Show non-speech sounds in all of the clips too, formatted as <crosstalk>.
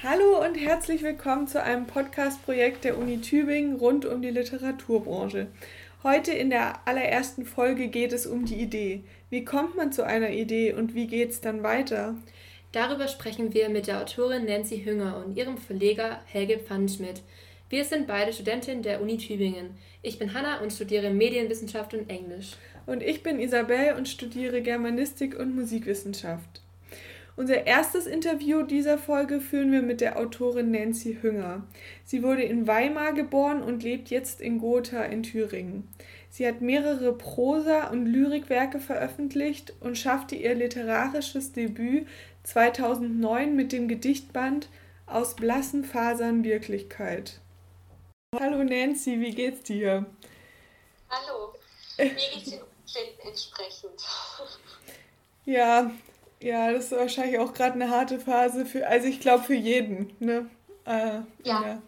Hallo und herzlich willkommen zu einem Podcast-Projekt der Uni Tübingen rund um die Literaturbranche. Heute in der allerersten Folge geht es um die Idee. Wie kommt man zu einer Idee und wie geht es dann weiter? Darüber sprechen wir mit der Autorin Nancy Hünger und ihrem Verleger Helge Pfannenschmidt. Wir sind beide Studentinnen der Uni Tübingen. Ich bin Hanna und studiere Medienwissenschaft und Englisch. Und ich bin Isabel und studiere Germanistik und Musikwissenschaft. Unser erstes Interview dieser Folge führen wir mit der Autorin Nancy Hünger. Sie wurde in Weimar geboren und lebt jetzt in Gotha in Thüringen. Sie hat mehrere Prosa- und Lyrikwerke veröffentlicht und schaffte ihr literarisches Debüt 2009 mit dem Gedichtband Aus blassen Fasern Wirklichkeit. Hallo Nancy, wie geht's dir? Hallo, mir geht's entsprechend. Ja, ja, das ist wahrscheinlich auch gerade eine harte Phase für, also ich glaube für jeden, ne? Äh, ja. ja.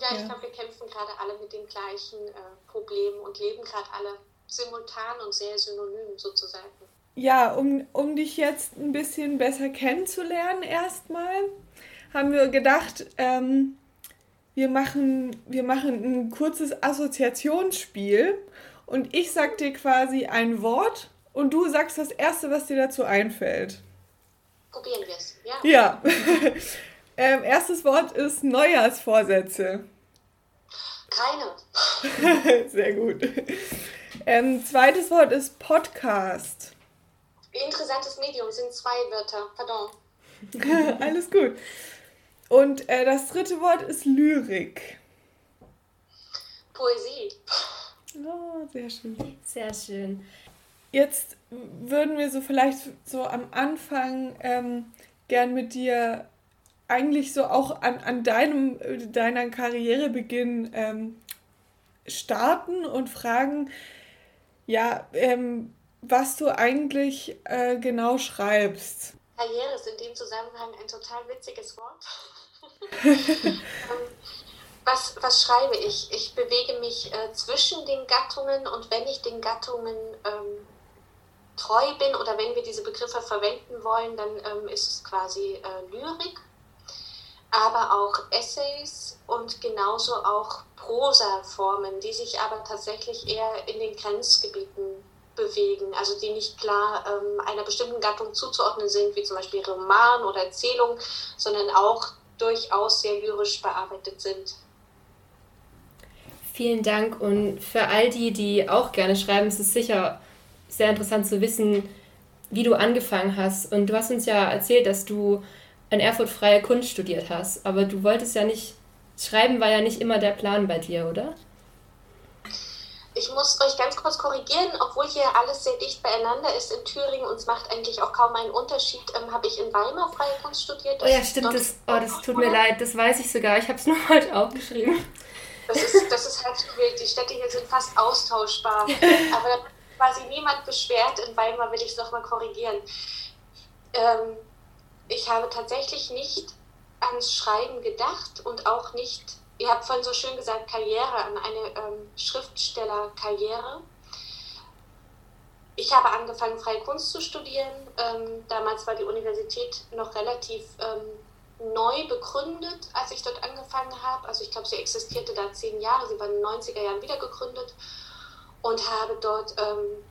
Ja, ich glaube, wir kämpfen gerade alle mit den gleichen äh, Problemen und leben gerade alle simultan und sehr synonym sozusagen. Ja, um, um dich jetzt ein bisschen besser kennenzulernen erstmal, haben wir gedacht, ähm, wir, machen, wir machen ein kurzes Assoziationsspiel und ich sag dir quasi ein Wort und du sagst das Erste, was dir dazu einfällt. Probieren wir es, ja? Ja. <laughs> ähm, erstes Wort ist Neujahrsvorsätze. Keine. <laughs> Sehr gut. Ähm, zweites Wort ist Podcast. Interessantes Medium sind zwei Wörter, pardon. <laughs> Alles gut. Und äh, das dritte Wort ist Lyrik. Poesie. Oh, sehr schön. Sehr schön. Jetzt würden wir so vielleicht so am Anfang ähm, gern mit dir eigentlich so auch an, an deinem, deiner Karrierebeginn ähm, starten und fragen, ja, ähm, was du eigentlich äh, genau schreibst. Karriere ist in dem Zusammenhang ein total witziges Wort. <laughs> Ähm, was, was schreibe ich? Ich bewege mich äh, zwischen den Gattungen und wenn ich den Gattungen ähm, treu bin oder wenn wir diese Begriffe verwenden wollen, dann ähm, ist es quasi äh, Lyrik, aber auch Essays und genauso auch Prosa-Formen, die sich aber tatsächlich eher in den Grenzgebieten bewegen, also die nicht klar ähm, einer bestimmten Gattung zuzuordnen sind, wie zum Beispiel Roman oder Erzählung, sondern auch durchaus sehr lyrisch bearbeitet sind. Vielen Dank und für all die, die auch gerne schreiben, ist es sicher sehr interessant zu wissen, wie du angefangen hast. Und du hast uns ja erzählt, dass du an Erfurt freie Kunst studiert hast, aber du wolltest ja nicht, schreiben war ja nicht immer der Plan bei dir, oder? Ich muss euch ganz kurz korrigieren, obwohl hier alles sehr dicht beieinander ist in Thüringen und es macht eigentlich auch kaum einen Unterschied, ähm, habe ich in Weimar freie Kunst studiert. Oh ja, stimmt, das, oh, das tut mir leid, das weiß ich sogar, ich habe es <laughs> nur heute aufgeschrieben. Das ist, das ist halt so wild, die Städte hier sind fast austauschbar. <laughs> Aber quasi niemand beschwert. In Weimar will ich es nochmal korrigieren. Ähm, ich habe tatsächlich nicht ans Schreiben gedacht und auch nicht, ihr habt vorhin so schön gesagt, Karriere, an eine ähm, Schriftstellerkarriere. Ich habe angefangen, freie Kunst zu studieren. Ähm, damals war die Universität noch relativ ähm, neu begründet, als ich dort angefangen habe. Also ich glaube, sie existierte da zehn Jahre. Sie war in den 90er Jahren wieder gegründet und habe dort ähm,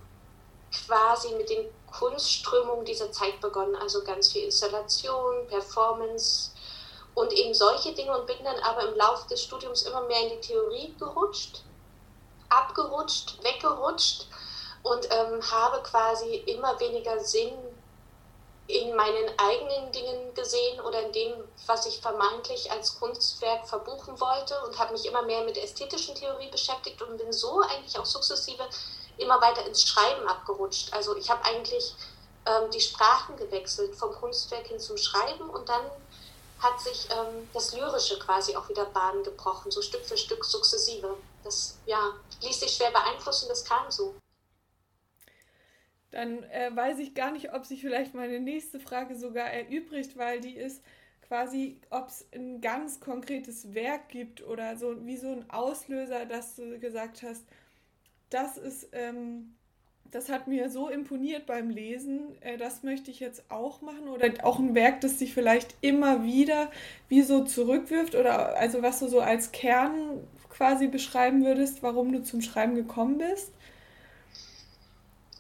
quasi mit den Kunstströmungen dieser Zeit begonnen, also ganz viel Installation, Performance und eben solche Dinge und bin dann aber im Laufe des Studiums immer mehr in die Theorie gerutscht, abgerutscht, weggerutscht und ähm, habe quasi immer weniger Sinn in meinen eigenen Dingen gesehen oder in dem, was ich vermeintlich als Kunstwerk verbuchen wollte und habe mich immer mehr mit ästhetischen Theorie beschäftigt und bin so eigentlich auch sukzessive immer weiter ins Schreiben abgerutscht. Also ich habe eigentlich ähm, die Sprachen gewechselt, vom Kunstwerk hin zum Schreiben und dann hat sich ähm, das Lyrische quasi auch wieder Bahn gebrochen, so Stück für Stück sukzessive. Das ja, ließ sich schwer beeinflussen, das kam so dann äh, weiß ich gar nicht, ob sich vielleicht meine nächste Frage sogar erübrigt, weil die ist quasi, ob es ein ganz konkretes Werk gibt oder so wie so ein Auslöser, dass du gesagt hast, das ist, ähm, das hat mir so imponiert beim Lesen, äh, das möchte ich jetzt auch machen oder auch ein Werk, das dich vielleicht immer wieder wie so zurückwirft oder also was du so als Kern quasi beschreiben würdest, warum du zum Schreiben gekommen bist?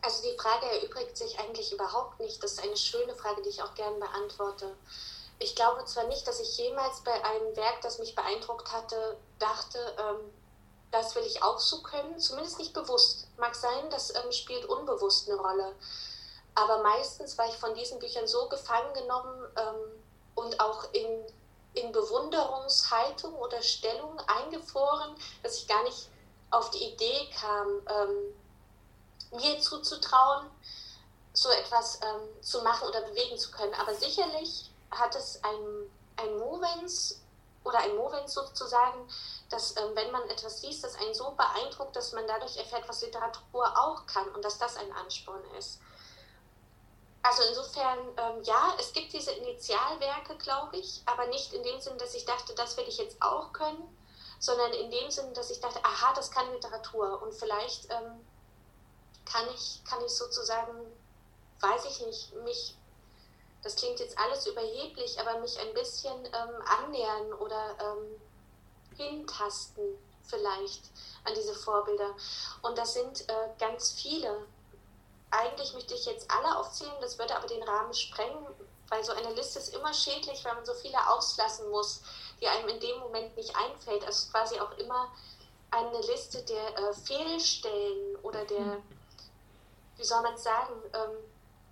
Also die Frage erübrigt sich eigentlich überhaupt nicht. Das ist eine schöne Frage, die ich auch gerne beantworte. Ich glaube zwar nicht, dass ich jemals bei einem Werk, das mich beeindruckt hatte, dachte, ähm, das will ich auch so können, zumindest nicht bewusst. Mag sein, das ähm, spielt unbewusst eine Rolle. Aber meistens war ich von diesen Büchern so gefangen genommen ähm, und auch in, in Bewunderungshaltung oder Stellung eingefroren, dass ich gar nicht auf die Idee kam, ähm, mir zuzutrauen, so etwas ähm, zu machen oder bewegen zu können. Aber sicherlich hat es ein, ein Movens oder ein Movens sozusagen, dass ähm, wenn man etwas liest, das einen so beeindruckt, dass man dadurch erfährt, was Literatur auch kann und dass das ein Ansporn ist. Also insofern, ähm, ja, es gibt diese Initialwerke, glaube ich, aber nicht in dem Sinn, dass ich dachte, das will ich jetzt auch können, sondern in dem Sinn, dass ich dachte, aha, das kann Literatur und vielleicht ähm, kann ich, kann ich sozusagen, weiß ich nicht, mich, das klingt jetzt alles überheblich, aber mich ein bisschen ähm, annähern oder ähm, hintasten vielleicht an diese Vorbilder. Und das sind äh, ganz viele. Eigentlich möchte ich jetzt alle aufzählen, das würde aber den Rahmen sprengen, weil so eine Liste ist immer schädlich, weil man so viele auslassen muss, die einem in dem Moment nicht einfällt. Also quasi auch immer eine Liste der äh, Fehlstellen oder der, mhm. Wie soll man sagen, ähm,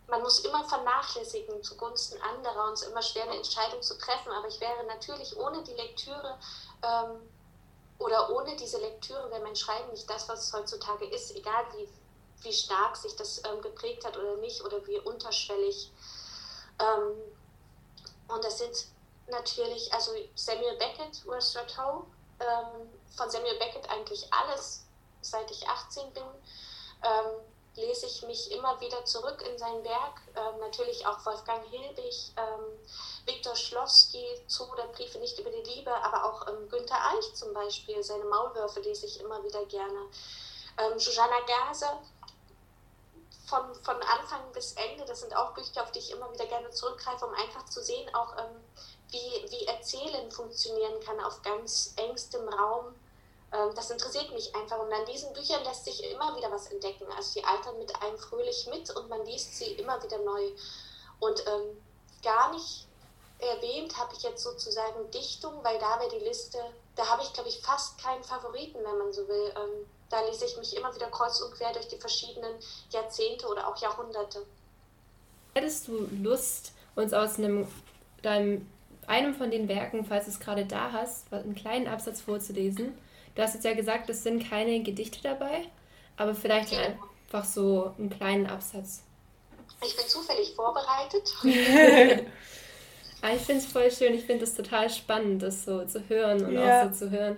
man muss immer vernachlässigen zugunsten anderer und es ist immer schwer, eine Entscheidung zu treffen. Aber ich wäre natürlich ohne die Lektüre ähm, oder ohne diese Lektüre wäre mein Schreiben nicht das, was es heutzutage ist, egal wie, wie stark sich das ähm, geprägt hat oder nicht oder wie unterschwellig. Ähm, und das sind natürlich, also Samuel Beckett, Ursula Toe, ähm, von Samuel Beckett eigentlich alles, seit ich 18 bin. Lese ich mich immer wieder zurück in sein Werk. Ähm, natürlich auch Wolfgang Hilbig, ähm, Viktor Schlowski, zu der Briefe nicht über die Liebe, aber auch ähm, Günter Eich zum Beispiel, seine Maulwürfe lese ich immer wieder gerne. Ähm, Susanna Gaser, von, von Anfang bis Ende, das sind auch Bücher, auf die ich immer wieder gerne zurückgreife, um einfach zu sehen, auch ähm, wie, wie Erzählen funktionieren kann auf ganz engstem Raum das interessiert mich einfach. Und an diesen Büchern lässt sich immer wieder was entdecken. Also die altern mit einem fröhlich mit und man liest sie immer wieder neu. Und ähm, gar nicht erwähnt habe ich jetzt sozusagen Dichtung, weil da wäre die Liste, da habe ich, glaube ich, fast keinen Favoriten, wenn man so will. Ähm, da lese ich mich immer wieder kreuz und quer durch die verschiedenen Jahrzehnte oder auch Jahrhunderte. Hättest du Lust, uns aus einem, deinem, einem von den Werken, falls du es gerade da hast, einen kleinen Absatz vorzulesen? Du hast jetzt ja gesagt, es sind keine Gedichte dabei, aber vielleicht ja. einfach so einen kleinen Absatz. Ich bin zufällig vorbereitet. <laughs> <laughs> Ah, ich finde es voll schön, ich finde es total spannend, das so zu hören und ja. auch so zu hören,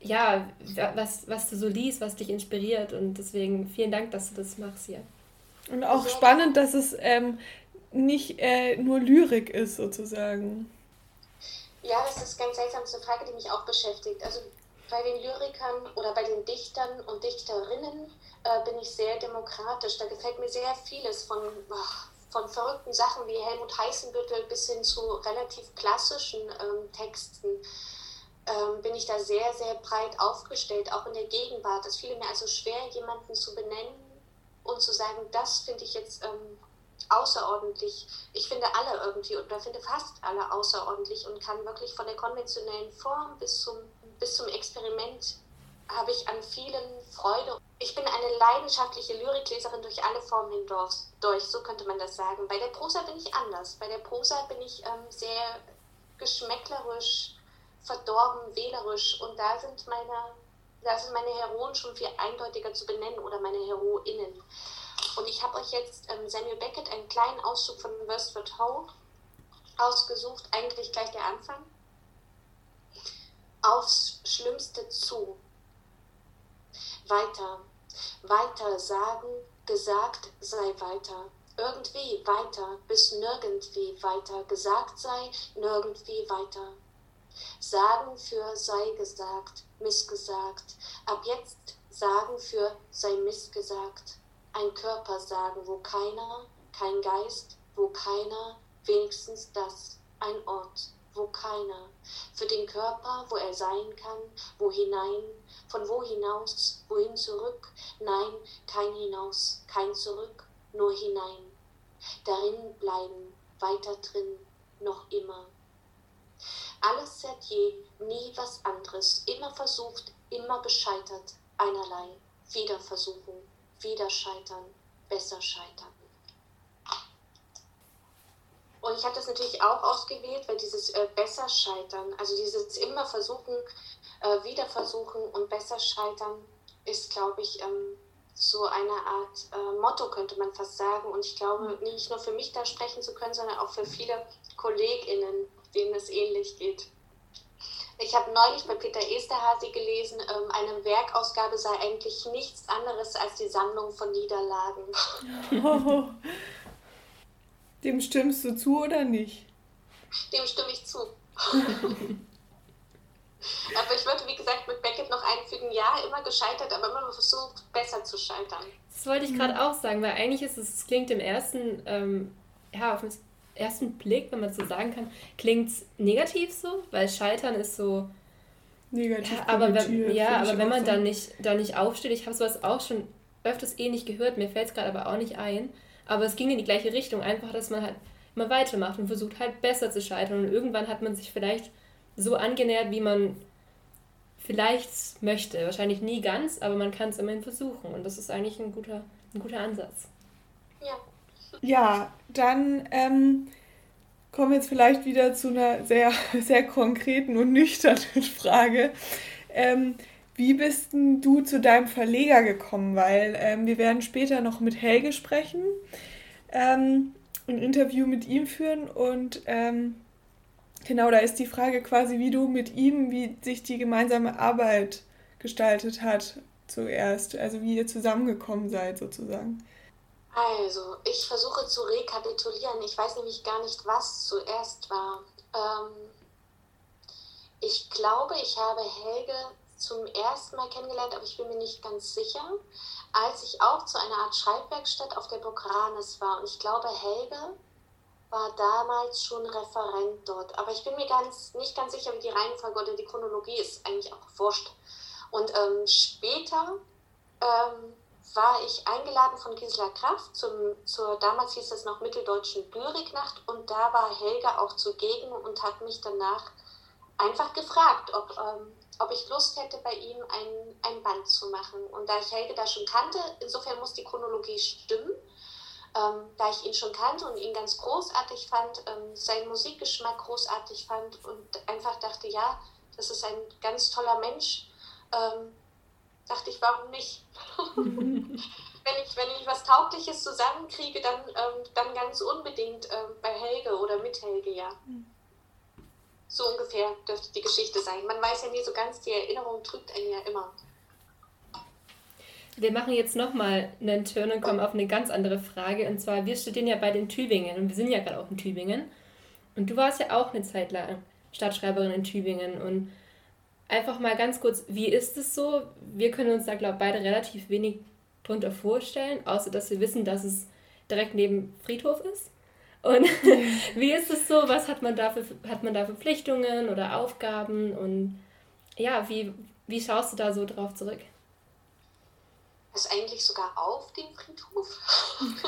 ja, was, was du so liest, was dich inspiriert und deswegen vielen Dank, dass du das machst hier. Und auch spannend, dass es ähm, nicht äh, nur Lyrik ist, sozusagen. Ja, das ist ganz seltsam, das ist eine Frage, die mich auch beschäftigt. Also bei den Lyrikern oder bei den Dichtern und Dichterinnen äh, bin ich sehr demokratisch. Da gefällt mir sehr vieles von, ach, von verrückten Sachen wie Helmut Heißenbüttel bis hin zu relativ klassischen ähm, Texten. Ähm, bin ich da sehr, sehr breit aufgestellt, auch in der Gegenwart. Es fiel mir also schwer, jemanden zu benennen und zu sagen, das finde ich jetzt ähm, außerordentlich. Ich finde alle irgendwie oder finde fast alle außerordentlich und kann wirklich von der konventionellen Form bis zum bis zum Experiment habe ich an vielen Freude. Ich bin eine leidenschaftliche Lyrikleserin durch alle Formen hindurch, durch, so könnte man das sagen. Bei der Prosa bin ich anders. Bei der Prosa bin ich ähm, sehr geschmäcklerisch, verdorben, wählerisch und da sind meine, da sind meine Heroen schon viel eindeutiger zu benennen oder meine Heroinnen. Und ich habe euch jetzt ähm, Samuel Beckett einen kleinen Auszug von Wordsworth Howe ausgesucht, eigentlich gleich der Anfang aufs Schlimmste zu. Weiter, weiter sagen, gesagt sei weiter. Irgendwie weiter, bis nirgendwie weiter gesagt sei, nirgendwie weiter. Sagen für sei gesagt, missgesagt. Ab jetzt sagen für sei missgesagt. ein Körper sagen, wo keiner, kein Geist, wo keiner, wenigstens das, ein Ort, wo keiner, für den Körper, wo er sein kann, wo hinein, von wo hinaus, wohin zurück, nein, kein hinaus, kein zurück, nur hinein, darin bleiben, weiter drin, noch immer. Alles seit je, nie was anderes, immer versucht, immer gescheitert, einerlei, wieder versuchen, wieder scheitern, besser scheitern. Und ich habe das natürlich auch ausgewählt, weil dieses äh, besser scheitern, also dieses immer versuchen, äh, wieder versuchen und besser scheitern, ist, glaube ich, ähm, so eine Art äh, Motto, könnte man fast sagen. Und ich glaube, nicht nur für mich da sprechen zu können, sondern auch für viele KollegInnen, denen es ähnlich geht. Ich habe neulich bei Peter Esterhazy gelesen, ähm, eine Werkausgabe sei eigentlich nichts anderes als die Sammlung von Niederlagen. Oh. <laughs> <laughs> <laughs> Dem stimmst du zu oder nicht? Dem stimme ich zu. <laughs> aber ich würde, wie gesagt, mit Beckett noch einfügen, ja, immer gescheitert, aber immer versucht, besser zu scheitern. Das wollte ich gerade auch sagen, weil eigentlich ist es, es klingt im ersten, ähm, ja, auf den ersten Blick, wenn man so sagen kann, klingt es negativ so, weil Scheitern ist so. Negativ. Ja, aber wenn, ja, aber wenn man dann nicht, dann nicht aufsteht, ich habe sowas auch schon öfters ähnlich gehört, mir fällt es gerade aber auch nicht ein. Aber es ging in die gleiche Richtung, einfach, dass man halt immer weitermacht und versucht halt besser zu scheitern. Und irgendwann hat man sich vielleicht so angenähert, wie man vielleicht möchte. Wahrscheinlich nie ganz, aber man kann es immerhin versuchen. Und das ist eigentlich ein guter, ein guter Ansatz. Ja. Ja, dann ähm, kommen wir jetzt vielleicht wieder zu einer sehr, <laughs> sehr konkreten und nüchternen Frage. Ähm, wie bist du zu deinem Verleger gekommen? Weil ähm, wir werden später noch mit Helge sprechen, ähm, ein Interview mit ihm führen und ähm, genau, da ist die Frage quasi, wie du mit ihm, wie sich die gemeinsame Arbeit gestaltet hat zuerst, also wie ihr zusammengekommen seid sozusagen. Also, ich versuche zu rekapitulieren. Ich weiß nämlich gar nicht, was zuerst war. Ähm, ich glaube, ich habe Helge zum ersten Mal kennengelernt, aber ich bin mir nicht ganz sicher, als ich auch zu einer Art Schreibwerkstatt auf der Bokranes war. Und ich glaube, Helge war damals schon Referent dort. Aber ich bin mir ganz, nicht ganz sicher, wie die Reihenfolge oder die Chronologie ist, eigentlich auch wurscht. Und ähm, später ähm, war ich eingeladen von Gisela Kraft zum, zur, damals hieß es noch Mitteldeutschen Lyriknacht und da war Helga auch zugegen und hat mich danach einfach gefragt, ob, ähm, ob ich Lust hätte, bei ihm ein, ein Band zu machen. Und da ich Helge da schon kannte, insofern muss die Chronologie stimmen, ähm, da ich ihn schon kannte und ihn ganz großartig fand, ähm, seinen Musikgeschmack großartig fand und einfach dachte, ja, das ist ein ganz toller Mensch, ähm, dachte ich, warum nicht? <laughs> wenn, ich, wenn ich was Taugliches zusammenkriege, dann, ähm, dann ganz unbedingt ähm, bei Helge oder mit Helge, ja. Mhm. So ungefähr dürfte die Geschichte sein. Man weiß ja nie so ganz, die Erinnerung trügt einen ja immer. Wir machen jetzt nochmal einen Turn und kommen auf eine ganz andere Frage. Und zwar, wir studieren ja bei den Tübingen und wir sind ja gerade auch in Tübingen. Und du warst ja auch eine Zeit lang Stadtschreiberin in Tübingen. Und einfach mal ganz kurz, wie ist es so? Wir können uns da, glaube ich, beide relativ wenig drunter vorstellen, außer dass wir wissen, dass es direkt neben Friedhof ist. Und <laughs> wie ist es so? Was hat man da für, hat man da Verpflichtungen oder Aufgaben? Und ja, wie, wie schaust du da so drauf zurück? ist eigentlich sogar auf dem Friedhof. <laughs>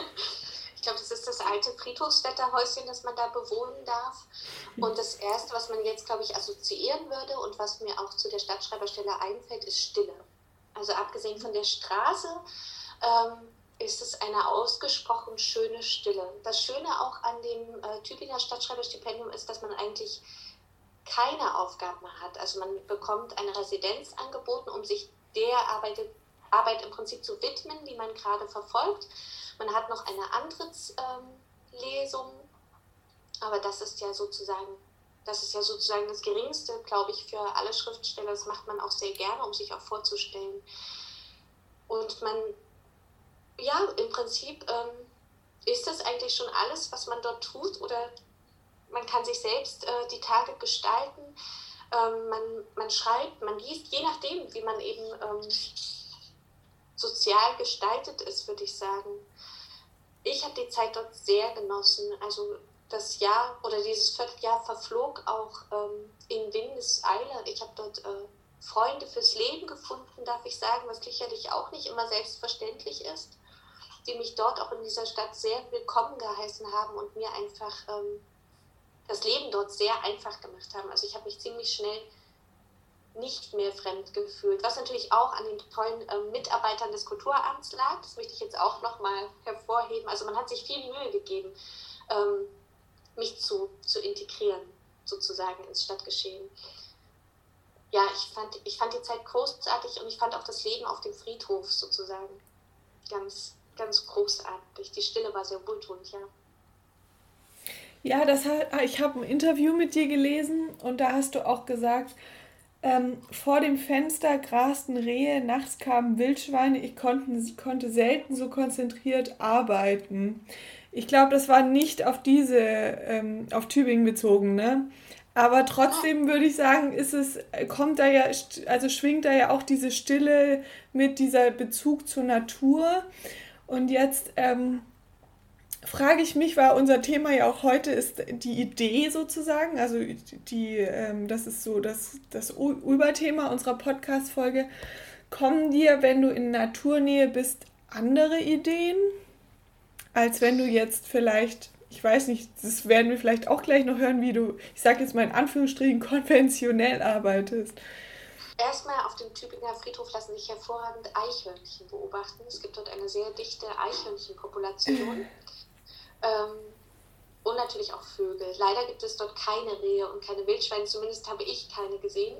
ich glaube, das ist das alte Friedhofswetterhäuschen, das man da bewohnen darf. Und das Erste, was man jetzt, glaube ich, assoziieren würde und was mir auch zu der Stadtschreiberstelle einfällt, ist Stille. Also abgesehen von der Straße ähm, ist es eine ausgesprochen schöne Stille. Das Schöne auch an dem äh, Tübinger Stadtschreiberstipendium ist, dass man eigentlich keine Aufgaben hat. Also man bekommt eine Residenz angeboten, um sich der Arbeit, Arbeit im Prinzip zu widmen, die man gerade verfolgt. Man hat noch eine Antrittslesung, ähm, aber das ist ja sozusagen das ist ja sozusagen das Geringste, glaube ich, für alle Schriftsteller. Das macht man auch sehr gerne, um sich auch vorzustellen. Und man ja, im Prinzip ähm, ist das eigentlich schon alles, was man dort tut oder man kann sich selbst äh, die Tage gestalten. Ähm, man, man schreibt, man liest, je nachdem, wie man eben ähm, sozial gestaltet ist, würde ich sagen. Ich habe die Zeit dort sehr genossen. Also das Jahr oder dieses Vierteljahr verflog auch ähm, in Windeseile. Ich habe dort äh, Freunde fürs Leben gefunden, darf ich sagen, was sicherlich auch nicht immer selbstverständlich ist, die mich dort auch in dieser Stadt sehr willkommen geheißen haben und mir einfach ähm, das Leben dort sehr einfach gemacht haben. Also ich habe mich ziemlich schnell nicht mehr fremd gefühlt, was natürlich auch an den tollen äh, Mitarbeitern des Kulturamts lag. Das möchte ich jetzt auch nochmal hervorheben. Also man hat sich viel Mühe gegeben, ähm, mich zu, zu integrieren, sozusagen ins Stadtgeschehen. Ja, ich fand, ich fand die Zeit großartig und ich fand auch das Leben auf dem Friedhof sozusagen ganz, ganz großartig. Die Stille war sehr wohltuend, ja. Ja, das ich habe ein Interview mit dir gelesen und da hast du auch gesagt, ähm, vor dem Fenster grasten Rehe, nachts kamen Wildschweine, ich konnte, konnte selten so konzentriert arbeiten. Ich glaube, das war nicht auf diese, ähm, auf Tübingen bezogen, ne? Aber trotzdem würde ich sagen, ist es, kommt da ja, also schwingt da ja auch diese Stille mit dieser Bezug zur Natur. Und jetzt ähm, frage ich mich, weil unser Thema ja auch heute ist die Idee sozusagen, also die, ähm, das ist so das, das Überthema unserer Podcast-Folge. Kommen dir, wenn du in Naturnähe bist, andere Ideen, als wenn du jetzt vielleicht, ich weiß nicht, das werden wir vielleicht auch gleich noch hören, wie du, ich sage jetzt mal in Anführungsstrichen, konventionell arbeitest? Erstmal auf dem Tübinger Friedhof lassen sich hervorragend Eichhörnchen beobachten. Es gibt dort eine sehr dichte Eichhörnchenpopulation. Ähm, und natürlich auch Vögel. Leider gibt es dort keine Rehe und keine Wildschweine, zumindest habe ich keine gesehen.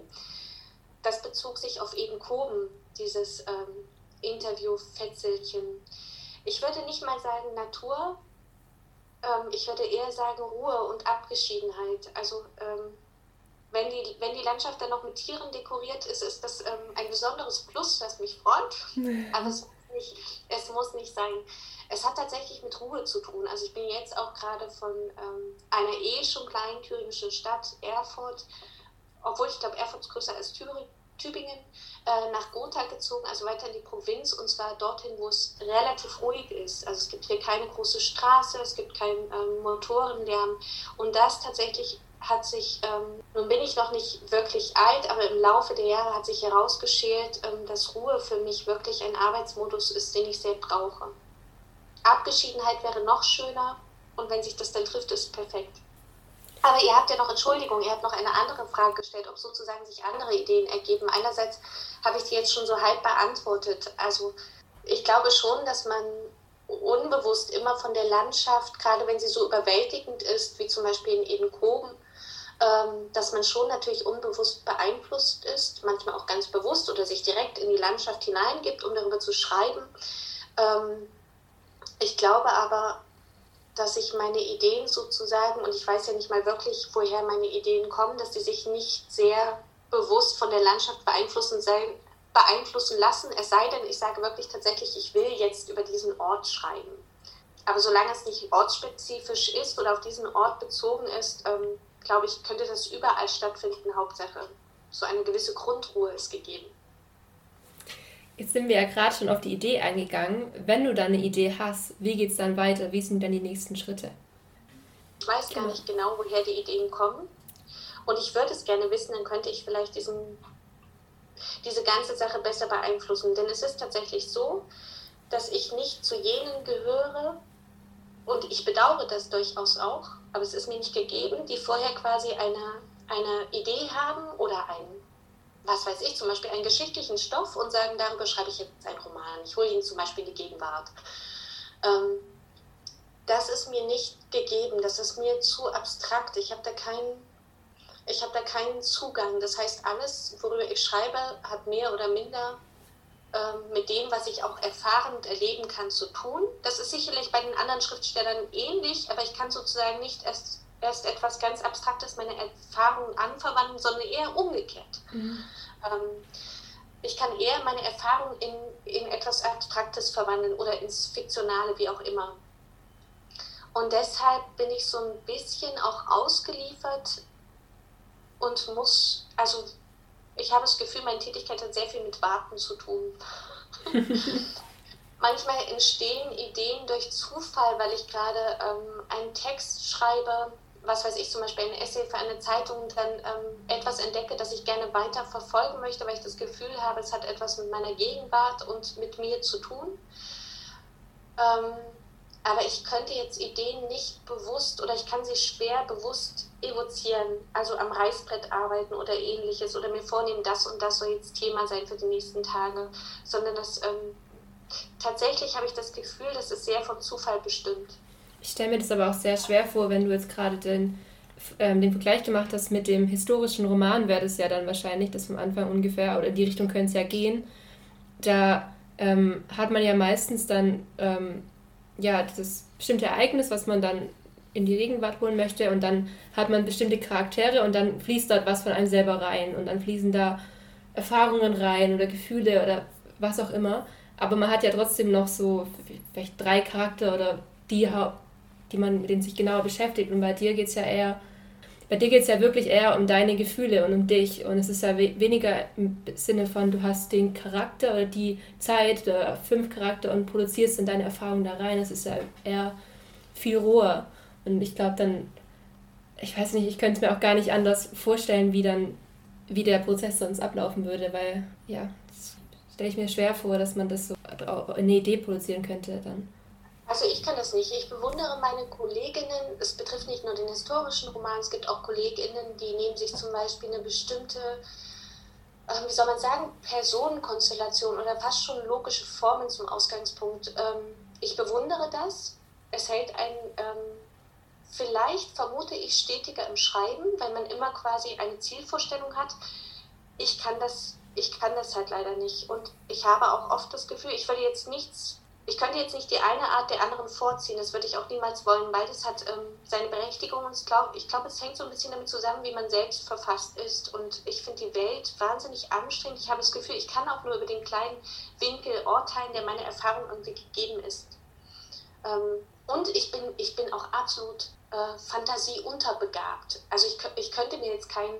Das bezog sich auf Eden Koben, dieses ähm, Interview-Fetzelchen. Ich würde nicht mal sagen Natur, ähm, ich würde eher sagen Ruhe und Abgeschiedenheit. Also ähm, wenn, die, wenn die Landschaft dann noch mit Tieren dekoriert ist, ist das ähm, ein besonderes Plus, das mich freut. <laughs> Aber es muss, nicht, es muss nicht sein. Es hat tatsächlich mit Ruhe zu tun. Also ich bin jetzt auch gerade von ähm, einer eh schon kleinen thüringischen Stadt, Erfurt, obwohl ich glaube, Erfurt ist größer als Thüringen, Tübingen, äh, nach Gotha gezogen, also weiter in die Provinz und zwar dorthin, wo es relativ ruhig ist. Also es gibt hier keine große Straße, es gibt keinen ähm, Motorenlärm und das tatsächlich hat sich, ähm, nun bin ich noch nicht wirklich alt, aber im Laufe der Jahre hat sich herausgeschält, ähm, dass Ruhe für mich wirklich ein Arbeitsmodus ist, den ich sehr brauche. Abgeschiedenheit wäre noch schöner und wenn sich das dann trifft, ist perfekt. Aber ihr habt ja noch, Entschuldigung, ihr habt noch eine andere Frage gestellt, ob sozusagen sich andere Ideen ergeben. Einerseits habe ich die jetzt schon so halb beantwortet. Also ich glaube schon, dass man unbewusst immer von der Landschaft, gerade wenn sie so überwältigend ist, wie zum Beispiel in Edenkoben, dass man schon natürlich unbewusst beeinflusst ist, manchmal auch ganz bewusst oder sich direkt in die Landschaft hineingibt, um darüber zu schreiben. Ähm, ich glaube aber, dass ich meine Ideen sozusagen, und ich weiß ja nicht mal wirklich, woher meine Ideen kommen, dass die sich nicht sehr bewusst von der Landschaft beeinflussen, beeinflussen lassen, es sei denn, ich sage wirklich tatsächlich, ich will jetzt über diesen Ort schreiben. Aber solange es nicht ortsspezifisch ist oder auf diesen Ort bezogen ist, ähm, glaube ich, könnte das überall stattfinden, Hauptsache. So eine gewisse Grundruhe ist gegeben. Jetzt sind wir ja gerade schon auf die Idee eingegangen. Wenn du dann eine Idee hast, wie geht es dann weiter? Wie sind dann die nächsten Schritte? Ich weiß gar nicht genau, woher die Ideen kommen. Und ich würde es gerne wissen, dann könnte ich vielleicht diesen, diese ganze Sache besser beeinflussen. Denn es ist tatsächlich so, dass ich nicht zu jenen gehöre, und ich bedauere das durchaus auch, aber es ist mir nicht gegeben, die vorher quasi eine, eine Idee haben oder einen was weiß ich, zum Beispiel einen geschichtlichen Stoff und sagen, darüber schreibe ich jetzt einen Roman. Ich hole ihn zum Beispiel in die Gegenwart. Ähm, das ist mir nicht gegeben, das ist mir zu abstrakt. Ich habe da keinen ich habe da keinen Zugang. Das heißt, alles, worüber ich schreibe, hat mehr oder minder mit dem, was ich auch erfahren und erleben kann, zu tun. Das ist sicherlich bei den anderen Schriftstellern ähnlich, aber ich kann sozusagen nicht erst erst etwas ganz Abstraktes, meine Erfahrungen anverwandeln, sondern eher umgekehrt. Mhm. Ähm, ich kann eher meine Erfahrungen in, in etwas Abstraktes verwandeln oder ins Fiktionale, wie auch immer. Und deshalb bin ich so ein bisschen auch ausgeliefert und muss, also ich habe das Gefühl, meine Tätigkeit hat sehr viel mit Warten zu tun. <laughs> Manchmal entstehen Ideen durch Zufall, weil ich gerade ähm, einen Text schreibe, was weiß ich, zum Beispiel ein Essay für eine Zeitung, dann ähm, etwas entdecke, das ich gerne weiter verfolgen möchte, weil ich das Gefühl habe, es hat etwas mit meiner Gegenwart und mit mir zu tun. Ähm, aber ich könnte jetzt Ideen nicht bewusst oder ich kann sie schwer bewusst evozieren, also am Reißbrett arbeiten oder ähnliches oder mir vornehmen, das und das soll jetzt Thema sein für die nächsten Tage, sondern das ähm, tatsächlich habe ich das Gefühl, das ist sehr vom Zufall bestimmt. Ich stelle mir das aber auch sehr schwer vor, wenn du jetzt gerade den, ähm, den Vergleich gemacht hast mit dem historischen Roman, wäre das ja dann wahrscheinlich das vom Anfang ungefähr, oder in die Richtung könnte es ja gehen. Da ähm, hat man ja meistens dann ähm, ja, das bestimmte Ereignis, was man dann in die Gegenwart holen möchte und dann hat man bestimmte Charaktere und dann fließt dort was von einem selber rein und dann fließen da Erfahrungen rein oder Gefühle oder was auch immer. Aber man hat ja trotzdem noch so vielleicht drei Charakter oder die, die man, mit denen sich genauer beschäftigt. Und bei dir geht es ja eher, bei dir geht es ja wirklich eher um deine Gefühle und um dich. Und es ist ja we weniger im Sinne von, du hast den Charakter oder die Zeit oder fünf Charakter und produzierst dann deine Erfahrungen da rein. Es ist ja eher viel roher. Und ich glaube dann, ich weiß nicht, ich könnte es mir auch gar nicht anders vorstellen, wie dann, wie der Prozess sonst ablaufen würde, weil, ja, stelle ich mir schwer vor, dass man das so eine Idee produzieren könnte dann. Also ich kann das nicht. Ich bewundere meine Kolleginnen. Es betrifft nicht nur den historischen Roman, es gibt auch Kolleginnen, die nehmen sich zum Beispiel eine bestimmte, äh, wie soll man sagen, Personenkonstellation oder fast schon logische Formen zum Ausgangspunkt. Ähm, ich bewundere das. Es hält einen ähm, vielleicht, vermute ich, stetiger im Schreiben, weil man immer quasi eine Zielvorstellung hat. Ich kann das, ich kann das halt leider nicht. Und ich habe auch oft das Gefühl, ich würde jetzt nichts ich könnte jetzt nicht die eine Art der anderen vorziehen, das würde ich auch niemals wollen. Beides hat ähm, seine Berechtigung und ich glaube, es hängt so ein bisschen damit zusammen, wie man selbst verfasst ist. Und ich finde die Welt wahnsinnig anstrengend. Ich habe das Gefühl, ich kann auch nur über den kleinen Winkel urteilen, der meine Erfahrung irgendwie gegeben ist. Ähm, und ich bin, ich bin auch absolut äh, Fantasie unterbegabt. Also ich, ich könnte mir jetzt kein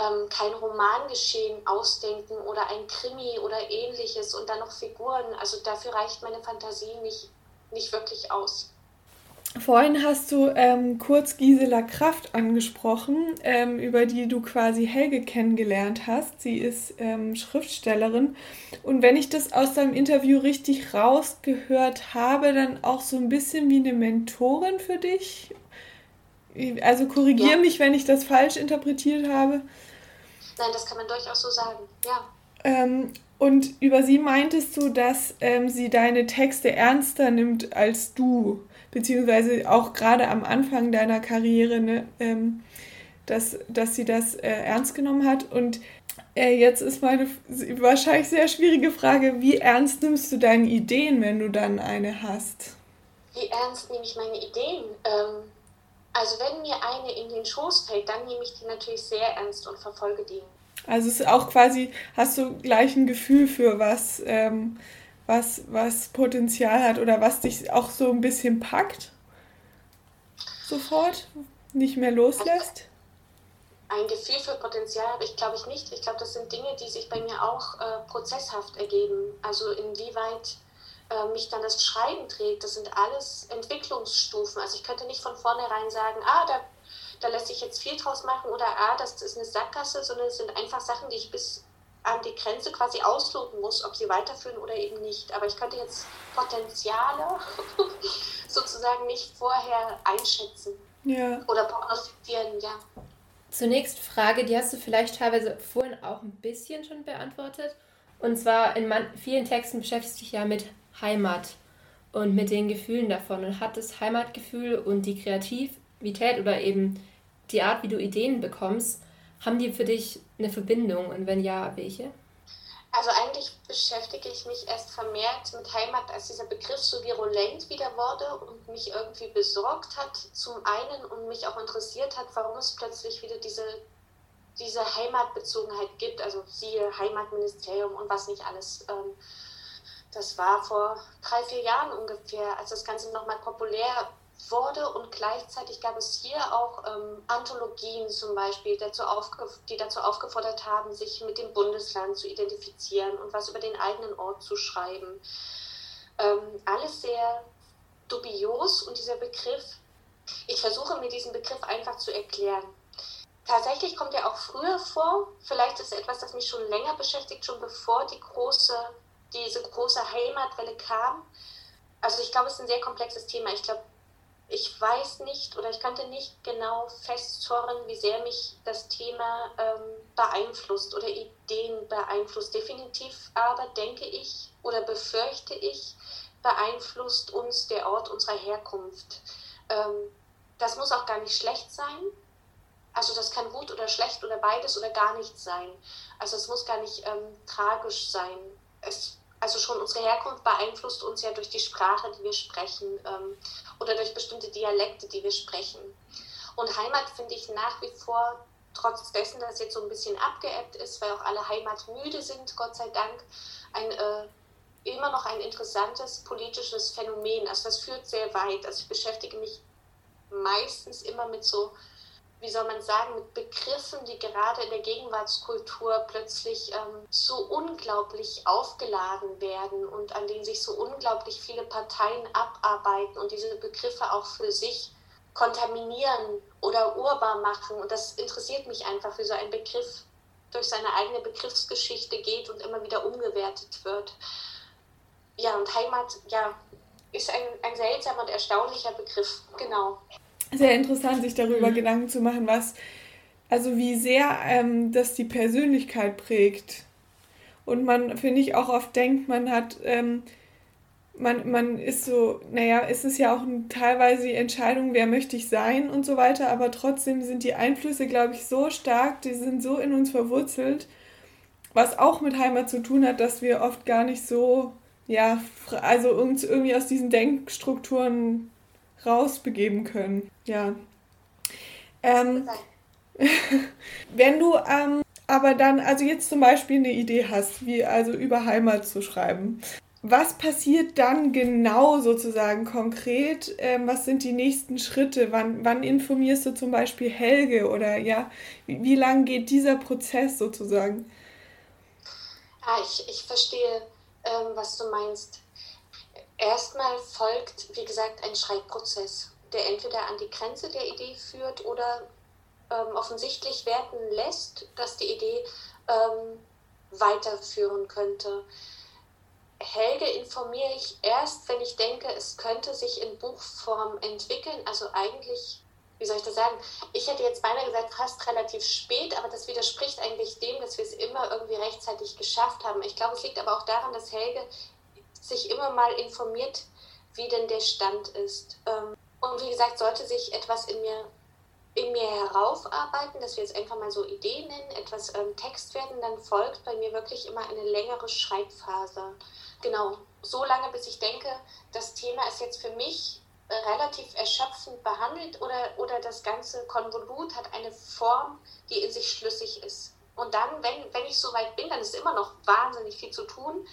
ähm, kein Romangeschehen ausdenken oder ein Krimi oder ähnliches und dann noch Figuren. Also dafür reicht meine Fantasie nicht, nicht wirklich aus. Vorhin hast du ähm, kurz Gisela Kraft angesprochen, ähm, über die du quasi Helge kennengelernt hast. Sie ist ähm, Schriftstellerin. Und wenn ich das aus deinem Interview richtig rausgehört habe, dann auch so ein bisschen wie eine Mentorin für dich. Also korrigiere ja. mich, wenn ich das falsch interpretiert habe. Nein, das kann man durchaus so sagen, ja. Ähm, und über sie meintest du, dass ähm, sie deine Texte ernster nimmt als du, beziehungsweise auch gerade am Anfang deiner Karriere, ne, ähm, dass, dass sie das äh, ernst genommen hat. Und äh, jetzt ist meine wahrscheinlich sehr schwierige Frage, wie ernst nimmst du deine Ideen, wenn du dann eine hast? Wie ernst nehme ich meine Ideen? Ähm, also wenn mir eine in den Schoß fällt, dann nehme ich die natürlich sehr ernst und verfolge die. Also es ist auch quasi, hast du gleich ein Gefühl für was, ähm, was, was Potenzial hat oder was dich auch so ein bisschen packt? Sofort? Nicht mehr loslässt? Ein Gefühl für Potenzial habe ich, glaube ich, nicht. Ich glaube, das sind Dinge, die sich bei mir auch äh, prozesshaft ergeben. Also inwieweit äh, mich dann das Schreiben trägt. Das sind alles Entwicklungsstufen. Also ich könnte nicht von vornherein sagen, ah, da, da lässt sich jetzt viel draus machen oder ah, das ist eine Sackgasse, sondern es sind einfach Sachen, die ich bis an die Grenze quasi ausloten muss, ob sie weiterführen oder eben nicht. Aber ich könnte jetzt Potenziale <laughs> sozusagen nicht vorher einschätzen ja. oder prognostizieren, ja. Zunächst Frage, die hast du vielleicht teilweise vorhin auch ein bisschen schon beantwortet. Und zwar in vielen Texten beschäftigst du dich ja mit Heimat und mit den Gefühlen davon und hat das Heimatgefühl und die Kreativität oder eben die Art, wie du Ideen bekommst, haben die für dich eine Verbindung und wenn ja, welche? Also eigentlich beschäftige ich mich erst vermehrt mit Heimat, als dieser Begriff so virulent wieder wurde und mich irgendwie besorgt hat, zum einen und mich auch interessiert hat, warum es plötzlich wieder diese, diese Heimatbezogenheit gibt, also siehe Heimatministerium und was nicht alles. Ähm, das war vor drei, vier Jahren ungefähr, als das Ganze nochmal populär wurde und gleichzeitig gab es hier auch ähm, Anthologien zum Beispiel, dazu die dazu aufgefordert haben, sich mit dem Bundesland zu identifizieren und was über den eigenen Ort zu schreiben. Ähm, alles sehr dubios und dieser Begriff, ich versuche mir diesen Begriff einfach zu erklären. Tatsächlich kommt er auch früher vor. Vielleicht ist es etwas, das mich schon länger beschäftigt, schon bevor die große, diese große Heimatwelle kam. Also ich glaube, es ist ein sehr komplexes Thema. Ich glaube, ich weiß nicht oder ich könnte nicht genau festzorren, wie sehr mich das Thema ähm, beeinflusst oder Ideen beeinflusst. Definitiv aber denke ich oder befürchte ich, beeinflusst uns der Ort unserer Herkunft. Ähm, das muss auch gar nicht schlecht sein. Also das kann gut oder schlecht oder beides oder gar nichts sein. Also es muss gar nicht ähm, tragisch sein. Es, also schon unsere Herkunft beeinflusst uns ja durch die Sprache, die wir sprechen ähm, oder durch bestimmte Dialekte, die wir sprechen. Und Heimat finde ich nach wie vor, trotz dessen, dass jetzt so ein bisschen abgeebbt ist, weil auch alle heimatmüde sind, Gott sei Dank, ein äh, immer noch ein interessantes politisches Phänomen. Also das führt sehr weit. Also ich beschäftige mich meistens immer mit so, wie soll man sagen, mit Begriffen, die gerade in der Gegenwartskultur plötzlich ähm, so unglaublich aufgeladen werden und an denen sich so unglaublich viele Parteien abarbeiten und diese Begriffe auch für sich kontaminieren oder urbar machen. Und das interessiert mich einfach, wie so ein Begriff durch seine eigene Begriffsgeschichte geht und immer wieder umgewertet wird ja, und Heimat, ja, ist ein, ein seltsamer und erstaunlicher Begriff, genau. Sehr interessant, sich darüber mhm. Gedanken zu machen, was, also wie sehr ähm, das die Persönlichkeit prägt. Und man, finde ich, auch oft denkt, man hat, ähm, man, man ist so, naja, es ist ja auch teilweise die Entscheidung, wer möchte ich sein und so weiter, aber trotzdem sind die Einflüsse, glaube ich, so stark, die sind so in uns verwurzelt, was auch mit Heimat zu tun hat, dass wir oft gar nicht so ja, also uns irgendwie aus diesen Denkstrukturen rausbegeben können. Ja. Ähm, <laughs> wenn du ähm, aber dann, also jetzt zum Beispiel eine Idee hast, wie also über Heimat zu schreiben, was passiert dann genau sozusagen konkret? Ähm, was sind die nächsten Schritte? Wann, wann informierst du zum Beispiel Helge oder ja, wie, wie lang geht dieser Prozess sozusagen? Ah, ich, ich verstehe ähm, was du meinst. Erstmal folgt, wie gesagt, ein Schreibprozess, der entweder an die Grenze der Idee führt oder ähm, offensichtlich werten lässt, dass die Idee ähm, weiterführen könnte. Helge informiere ich erst, wenn ich denke, es könnte sich in Buchform entwickeln. Also eigentlich wie soll ich das sagen? Ich hätte jetzt beinahe gesagt, fast relativ spät, aber das widerspricht eigentlich dem, dass wir es immer irgendwie rechtzeitig geschafft haben. Ich glaube, es liegt aber auch daran, dass Helge sich immer mal informiert, wie denn der Stand ist. Ähm, und wie gesagt, sollte sich etwas in mir, in mir heraufarbeiten, dass wir jetzt einfach mal so Ideen nennen, etwas ähm, Text werden, dann folgt bei mir wirklich immer eine längere Schreibphase. Genau, so lange, bis ich denke, das Thema ist jetzt für mich relativ erschöpfend behandelt oder, oder das ganze Konvolut hat eine Form, die in sich schlüssig ist. Und dann, wenn, wenn ich soweit bin, dann ist immer noch wahnsinnig viel zu tun.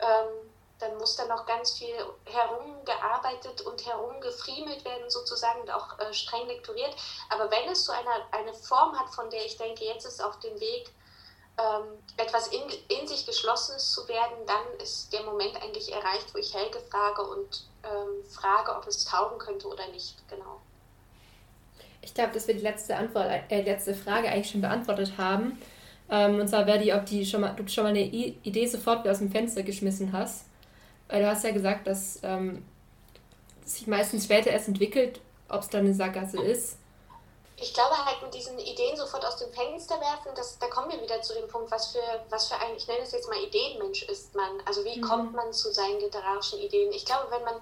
Ähm, dann muss da noch ganz viel herumgearbeitet und herumgefriemelt werden, sozusagen, und auch äh, streng lektoriert. Aber wenn es so eine, eine Form hat, von der ich denke, jetzt ist auf dem Weg, ähm, etwas in, in sich Geschlossenes zu werden, dann ist der Moment eigentlich erreicht, wo ich Helge frage und ähm, frage, ob es taugen könnte oder nicht. Genau. Ich glaube, dass wir die letzte Antwort, äh, letzte Frage eigentlich schon beantwortet haben. Ähm, und zwar wäre die, ob die schon mal, du schon mal eine Idee sofort aus dem Fenster geschmissen hast. Weil du hast ja gesagt, dass ähm, sich meistens später erst entwickelt, ob es dann eine Sackgasse ist ich glaube halt mit diesen Ideen sofort aus dem Fenster werfen, das, da kommen wir wieder zu dem Punkt, was für, was für ein, ich nenne es jetzt mal Ideenmensch ist man. Also wie mhm. kommt man zu seinen literarischen Ideen? Ich glaube, wenn man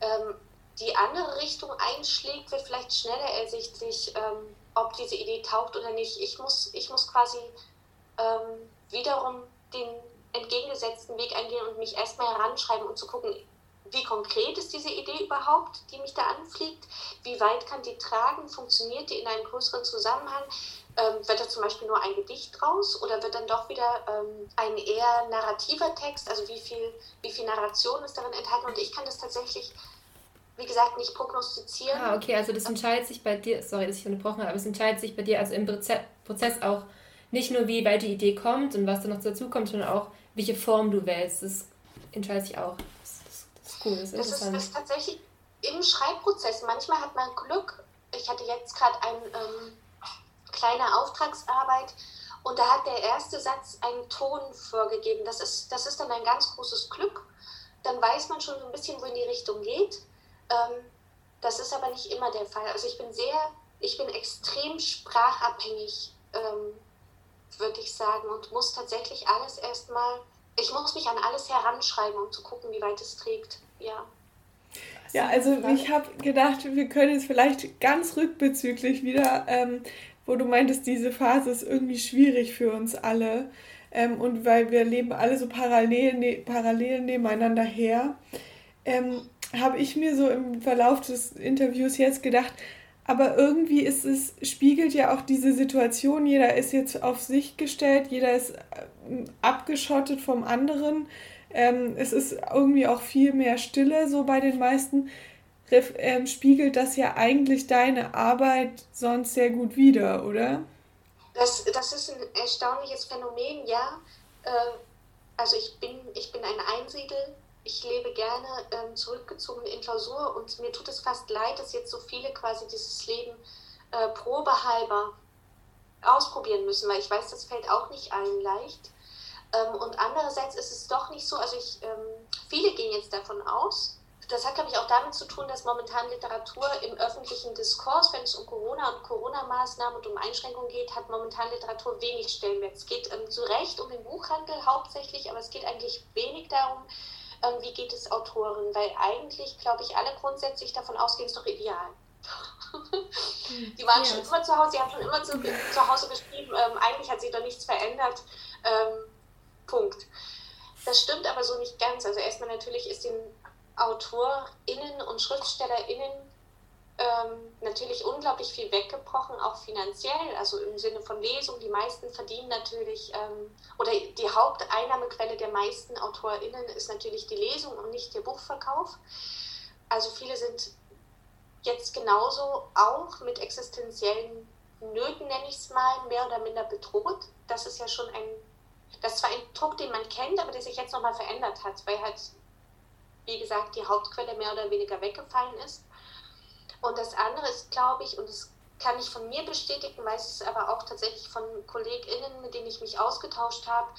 ähm, die andere Richtung einschlägt, wird vielleicht schneller ersichtlich, ähm, ob diese Idee taugt oder nicht. Ich muss, ich muss quasi ähm, wiederum den entgegengesetzten Weg eingehen und mich erstmal heranschreiben und zu gucken, wie konkret ist diese Idee überhaupt, die mich da anfliegt? Wie weit kann die tragen? Funktioniert die in einem größeren Zusammenhang? Ähm, wird da zum Beispiel nur ein Gedicht raus oder wird dann doch wieder ähm, ein eher narrativer Text? Also wie viel, wie viel Narration ist darin enthalten? Und ich kann das tatsächlich wie gesagt, nicht prognostizieren. Ah, okay, also das entscheidet sich bei dir, sorry, dass ich unterbrochen habe, aber es entscheidet sich bei dir also im Prozess auch nicht nur, wie weit die Idee kommt und was da noch dazu kommt, sondern auch, welche Form du wählst. Das entscheidet sich auch. Das, das, das ist cool, das ist das interessant. Ist, ist tatsächlich im Schreibprozess. Manchmal hat man Glück. Ich hatte jetzt gerade eine ähm, kleine Auftragsarbeit und da hat der erste Satz einen Ton vorgegeben. Das ist, das ist dann ein ganz großes Glück. Dann weiß man schon so ein bisschen, wo in die Richtung geht. Ähm, das ist aber nicht immer der Fall. Also ich bin sehr, ich bin extrem sprachabhängig, ähm, würde ich sagen, und muss tatsächlich alles erstmal, ich muss mich an alles heranschreiben, um zu gucken, wie weit es trägt. Ja. Ja, also ich habe gedacht, wir können jetzt vielleicht ganz rückbezüglich wieder, ähm, wo du meintest, diese Phase ist irgendwie schwierig für uns alle. Ähm, und weil wir leben alle so parallel, ne, parallel nebeneinander her, ähm, habe ich mir so im Verlauf des Interviews jetzt gedacht, aber irgendwie ist es, spiegelt ja auch diese Situation, jeder ist jetzt auf sich gestellt, jeder ist äh, abgeschottet vom anderen. Ähm, es ist irgendwie auch viel mehr Stille so bei den meisten. Ähm, spiegelt das ja eigentlich deine Arbeit sonst sehr gut wider, oder? Das, das ist ein erstaunliches Phänomen, ja. Äh, also ich bin, ich bin ein Einsiedel ich lebe gerne ähm, zurückgezogen in Klausur und mir tut es fast leid, dass jetzt so viele quasi dieses Leben äh, probehalber ausprobieren müssen, weil ich weiß, das fällt auch nicht allen leicht. Ähm, und andererseits ist es doch nicht so, also ich, ähm, viele gehen jetzt davon aus, das hat, glaube ich, auch damit zu tun, dass momentan Literatur im öffentlichen Diskurs, wenn es um Corona und Corona-Maßnahmen und um Einschränkungen geht, hat momentan Literatur wenig Stellenwert. Es geht ähm, zu Recht um den Buchhandel hauptsächlich, aber es geht eigentlich wenig darum, ähm, wie geht es Autoren, weil eigentlich, glaube ich, alle grundsätzlich davon ausgehen, es ist doch ideal. <laughs> die waren ja. schon immer zu Hause, sie haben schon immer zu, zu Hause geschrieben, ähm, eigentlich hat sich doch nichts verändert. Ähm, Punkt. Das stimmt aber so nicht ganz. Also erstmal natürlich ist den AutorInnen und SchriftstellerInnen ähm, natürlich unglaublich viel weggebrochen, auch finanziell, also im Sinne von Lesung. Die meisten verdienen natürlich, ähm, oder die Haupteinnahmequelle der meisten AutorInnen ist natürlich die Lesung und nicht der Buchverkauf. Also viele sind jetzt genauso auch mit existenziellen Nöten, nenne ich es mal, mehr oder minder bedroht. Das ist ja schon ein, das ist zwar ein Druck, den man kennt, aber der sich jetzt nochmal verändert hat, weil halt, wie gesagt, die Hauptquelle mehr oder weniger weggefallen ist. Und das andere ist, glaube ich, und das kann ich von mir bestätigen, weiß es aber auch tatsächlich von KollegInnen, mit denen ich mich ausgetauscht habe,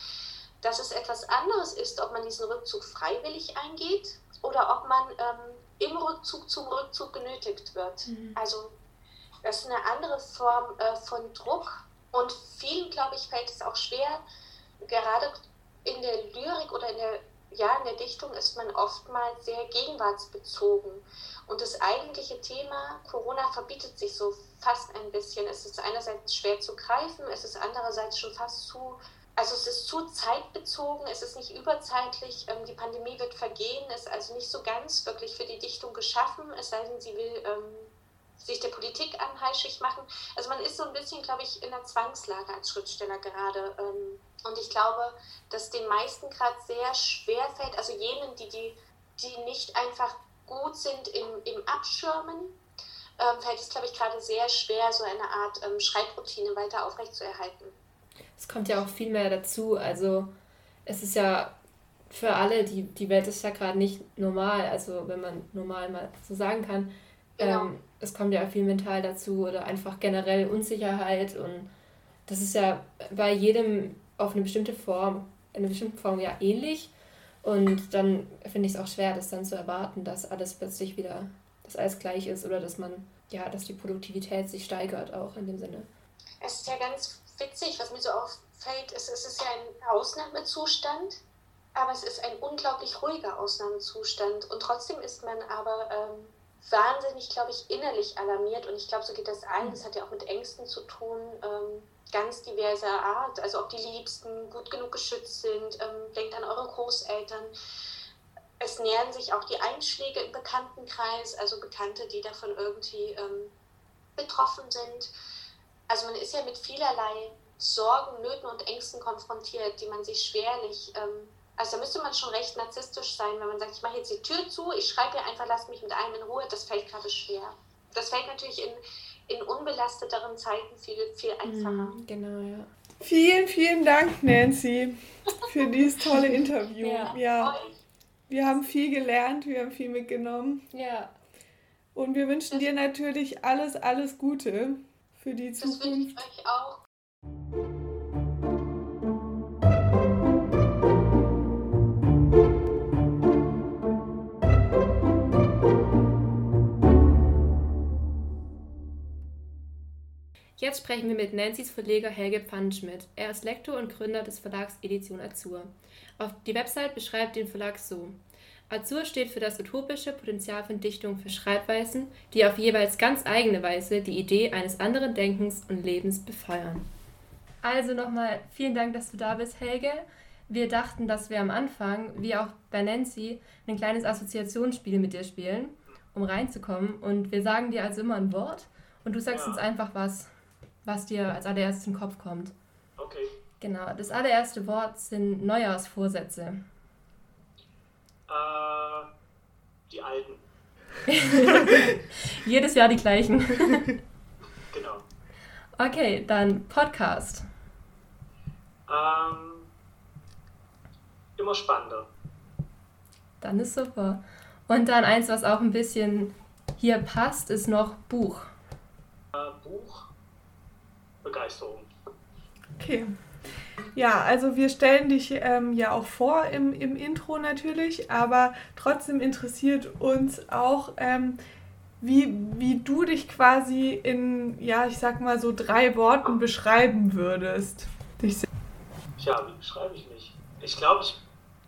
dass es etwas anderes ist, ob man diesen Rückzug freiwillig eingeht oder ob man ähm, im Rückzug zum Rückzug genötigt wird. Mhm. Also das ist eine andere Form äh, von Druck und vielen, glaube ich, fällt es auch schwer, gerade in der Lyrik oder in der ja, in der Dichtung ist man oftmals sehr gegenwartsbezogen. Und das eigentliche Thema Corona verbietet sich so fast ein bisschen. Es ist einerseits schwer zu greifen, es ist andererseits schon fast zu, also es ist zu zeitbezogen, es ist nicht überzeitlich, ähm, die Pandemie wird vergehen, ist also nicht so ganz wirklich für die Dichtung geschaffen, es sei denn, sie will ähm, sich der Politik anheischig machen. Also man ist so ein bisschen, glaube ich, in einer Zwangslage als Schriftsteller gerade. Ähm, und ich glaube, dass den meisten gerade sehr schwer fällt, also jenen, die, die, die nicht einfach gut sind im, im Abschirmen, ähm, fällt es, glaube ich, gerade sehr schwer, so eine Art ähm, Schreibroutine weiter aufrechtzuerhalten. Es kommt ja auch viel mehr dazu. Also es ist ja für alle, die, die Welt ist ja gerade nicht normal, also wenn man normal mal so sagen kann. Genau. Ähm, es kommt ja viel mental dazu oder einfach generell Unsicherheit und das ist ja bei jedem auf eine bestimmte Form, in einer bestimmten Form ja ähnlich. Und dann finde ich es auch schwer, das dann zu erwarten, dass alles plötzlich wieder, dass alles gleich ist oder dass man, ja, dass die Produktivität sich steigert auch in dem Sinne. Es ist ja ganz witzig, was mir so auffällt, ist, es ist ja ein Ausnahmezustand, aber es ist ein unglaublich ruhiger Ausnahmezustand. Und trotzdem ist man aber ähm, wahnsinnig, glaube ich, innerlich alarmiert. Und ich glaube, so geht das allen. Das hat ja auch mit Ängsten zu tun, ähm, ganz diverser Art. Also ob die Liebsten gut genug geschützt sind. Ähm, denkt an eure Großeltern. Es nähern sich auch die Einschläge im Bekanntenkreis, also Bekannte, die davon irgendwie ähm, betroffen sind. Also man ist ja mit vielerlei Sorgen, Nöten und Ängsten konfrontiert, die man sich schwerlich ähm, Also da müsste man schon recht narzisstisch sein, wenn man sagt, ich mache jetzt die Tür zu, ich schreibe dir einfach, lass mich mit einem in Ruhe. Das fällt gerade schwer. Das fällt natürlich in, in unbelasteteren Zeiten viel, viel einfacher. Mhm, genau, ja. Vielen, vielen Dank, Nancy, für <laughs> dieses tolle Interview. Ja. ja. Wir haben viel gelernt, wir haben viel mitgenommen. Ja. Und wir wünschen dir natürlich alles, alles Gute für die Das wünsche ich Zukunft. euch auch. Jetzt sprechen wir mit Nancy's Verleger Helge Pfannenschmidt. Er ist Lektor und Gründer des Verlags Edition Azur. Auf die Website beschreibt den Verlag so. Azur steht für das utopische Potenzial von Dichtung für Schreibweisen, die auf jeweils ganz eigene Weise die Idee eines anderen Denkens und Lebens befeuern. Also nochmal vielen Dank, dass du da bist, Helge. Wir dachten, dass wir am Anfang, wie auch bei Nancy, ein kleines Assoziationsspiel mit dir spielen, um reinzukommen. Und wir sagen dir also immer ein Wort und du sagst Ja. uns einfach was, was dir als allererstes in den Kopf kommt. Okay. Genau, das allererste Wort sind Neujahrsvorsätze. Äh, die alten. <laughs> Jedes Jahr die gleichen. <laughs> Genau. Okay, dann Podcast. Ähm, immer spannender. Dann ist super. Und dann eins, was auch ein bisschen hier passt, ist noch Buch. Äh, Buch. Begeisterung. Okay. Ja, also wir stellen dich ähm, ja auch vor im, im Intro natürlich, aber trotzdem interessiert uns auch, ähm, wie, wie du dich quasi in, ja, ich sag mal so drei Worten beschreiben würdest. Dich Ja, wie beschreibe ich mich? Ich glaube, ich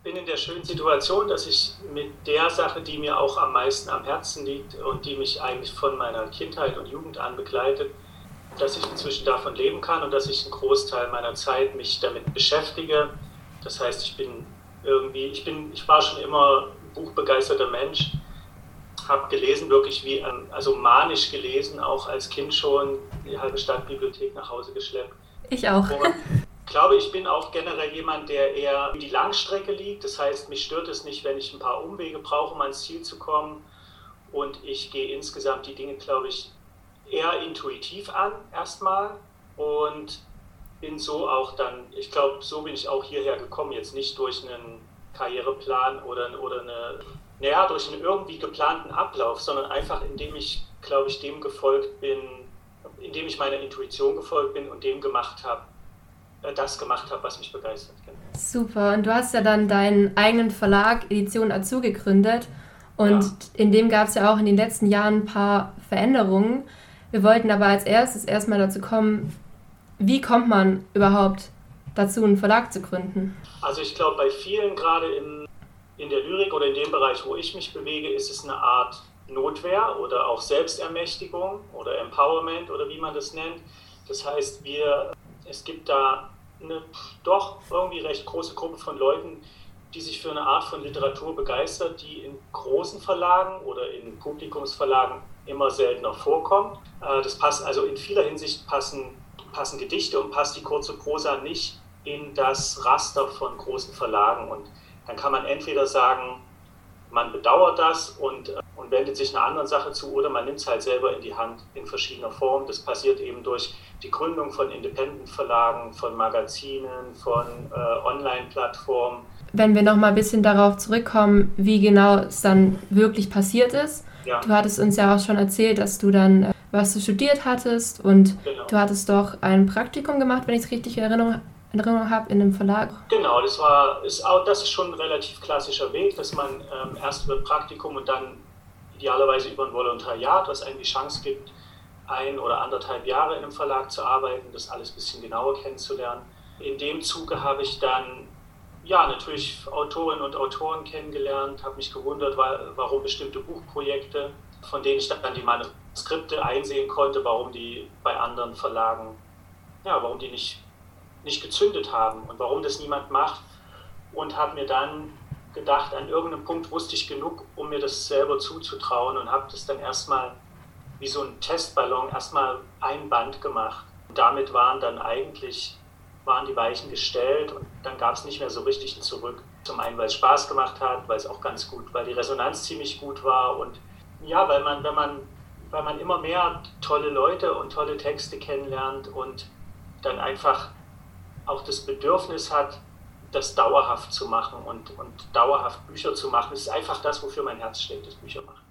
bin in der schönen Situation, dass ich mit der Sache, die mir auch am meisten am Herzen liegt und die mich eigentlich von meiner Kindheit und Jugend an begleitet, dass ich inzwischen davon leben kann und dass ich einen Großteil meiner Zeit mich damit beschäftige. Das heißt, ich bin irgendwie, ich bin, ich war schon immer ein buchbegeisterter Mensch, habe gelesen wirklich wie, also manisch gelesen, auch als Kind schon die halbe Stadtbibliothek nach Hause geschleppt. Ich auch. Und ich glaube, ich bin auch generell jemand, der eher die Langstrecke liegt. Das heißt, mich stört es nicht, wenn ich ein paar Umwege brauche, um ans Ziel zu kommen. Und ich gehe insgesamt die Dinge, glaube ich, eher intuitiv an, erstmal. Und bin so auch dann, ich glaube, so bin ich auch hierher gekommen. Jetzt nicht durch einen Karriereplan oder, oder eine, naja, durch einen irgendwie geplanten Ablauf, sondern einfach, indem ich, glaube ich, dem gefolgt bin, indem ich meiner Intuition gefolgt bin und dem gemacht habe, äh, das gemacht habe, was mich begeistert. Genau. Super. Und du hast ja dann deinen eigenen Verlag Edition Azu gegründet. Und Ja. in dem gab es ja auch in den letzten Jahren ein paar Veränderungen. Wir wollten aber als erstes erstmal dazu kommen, wie kommt man überhaupt dazu, einen Verlag zu gründen? Also ich glaube, bei vielen gerade in, in der Lyrik oder in dem Bereich, wo ich mich bewege, ist es eine Art Notwehr oder auch Selbstermächtigung oder Empowerment oder wie man das nennt. Das heißt, wir, es gibt da eine doch irgendwie recht große Gruppe von Leuten, die sich für eine Art von Literatur begeistert, die in großen Verlagen oder in Publikumsverlagen immer seltener vorkommt. Äh, Das passt also in vieler Hinsicht passen, passen Gedichte und passt die kurze Prosa nicht in das Raster von großen Verlagen. Und dann kann man entweder sagen, man bedauert das und, äh, und wendet sich einer anderen Sache zu oder man nimmt es halt selber in die Hand in verschiedener Form. Das passiert eben durch die Gründung von Independent-Verlagen, von Magazinen, von äh, Online-Plattformen. Wenn wir nochmal ein bisschen darauf zurückkommen, wie genau es dann wirklich passiert ist. Ja, Du hattest uns ja auch schon erzählt, dass du dann äh, was du studiert hattest und genau. du hattest doch ein Praktikum gemacht, wenn ich es richtig in Erinnerung, in Erinnerung habe, in einem Verlag. Genau, das war, ist auch, das ist schon ein relativ klassischer Weg, dass man ähm, erst über ein Praktikum und dann idealerweise über ein Volontariat, was einem die Chance gibt, ein oder anderthalb Jahre in einem Verlag zu arbeiten, das alles ein bisschen genauer kennenzulernen. In dem Zuge habe ich dann ja natürlich Autorinnen und Autoren kennengelernt, habe mich gewundert, wa- warum bestimmte Buchprojekte, von denen ich dann die Manuskripte einsehen konnte, warum die bei anderen Verlagen, ja, warum die nicht nicht gezündet haben und warum das niemand macht. Und habe mir dann gedacht, an irgendeinem Punkt wusste ich genug, um mir das selber zuzutrauen und habe das dann erstmal wie so ein Testballon erstmal ein Band gemacht. Und damit waren dann eigentlich waren die Weichen gestellt und dann gab es nicht mehr so richtig Zurück. Zum einen, weil es Spaß gemacht hat, weil es auch ganz gut, weil die Resonanz ziemlich gut war und ja, weil man, wenn man, weil man immer mehr tolle Leute und tolle Texte kennenlernt und dann einfach auch das Bedürfnis hat, das dauerhaft zu machen und, und dauerhaft Bücher zu machen. Das ist einfach das, wofür mein Herz schlägt, das Bücher machen.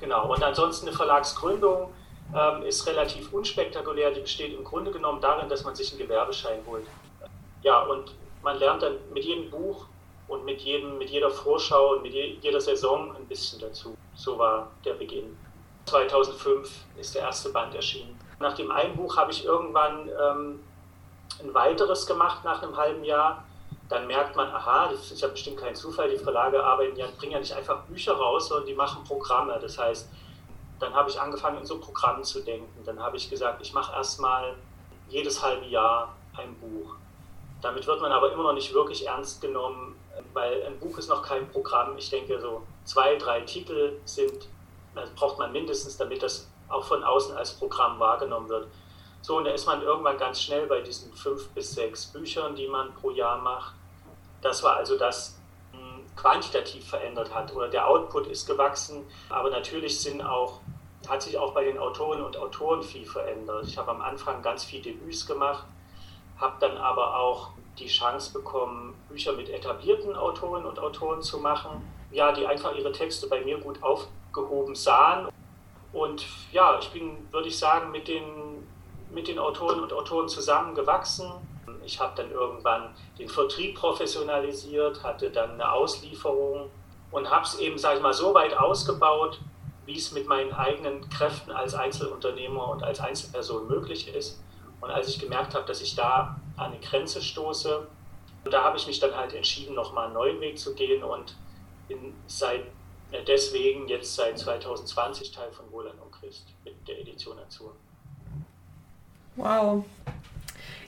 Genau. Und ansonsten eine Verlagsgründung ähm, ist relativ unspektakulär. Die besteht im Grunde genommen darin, dass man sich einen Gewerbeschein holt. Ja, und man lernt dann mit jedem Buch und mit, jedem, mit jeder Vorschau und mit jeder Saison ein bisschen dazu. So war der Beginn. 2005 ist der erste Band erschienen. Nach dem einen Buch habe ich irgendwann ähm, ein weiteres gemacht nach einem halben Jahr. Dann merkt man, aha, das ist ja bestimmt kein Zufall, die Verlage arbeiten ja, bringen ja nicht einfach Bücher raus, sondern die machen Programme. Das heißt, dann habe ich angefangen, in so Programmen zu denken. Dann habe ich gesagt, ich mache erstmal jedes halbe Jahr ein Buch. Damit wird man aber immer noch nicht wirklich ernst genommen, weil ein Buch ist noch kein Programm. Ich denke, so zwei, drei Titel sind, das braucht man mindestens, damit das auch von außen als Programm wahrgenommen wird. So, und da ist man irgendwann ganz schnell bei diesen fünf bis sechs Büchern, die man pro Jahr macht. Das war also das quantitativ verändert hat oder der Output ist gewachsen, aber natürlich sind auch, hat sich auch bei den Autorinnen und Autoren viel verändert. Ich habe am Anfang ganz viel Debüts gemacht, habe dann aber auch die Chance bekommen, Bücher mit etablierten Autorinnen und Autoren zu machen, ja, die einfach ihre Texte bei mir gut aufgehoben sahen. Und ja, ich bin, würde ich sagen, mit den, mit den Autoren und Autoren zusammengewachsen. Ich habe dann irgendwann den Vertrieb professionalisiert, hatte dann eine Auslieferung und habe es eben, sage ich mal, so weit ausgebaut, wie es mit meinen eigenen Kräften als Einzelunternehmer und als Einzelperson möglich ist. Und als ich gemerkt habe, dass ich da an eine Grenze stoße, da habe ich mich dann halt entschieden, nochmal einen neuen Weg zu gehen und bin seit, äh, deswegen jetzt seit 2020 Teil von Wohlan und Christ mit der Edition Azur. Wow.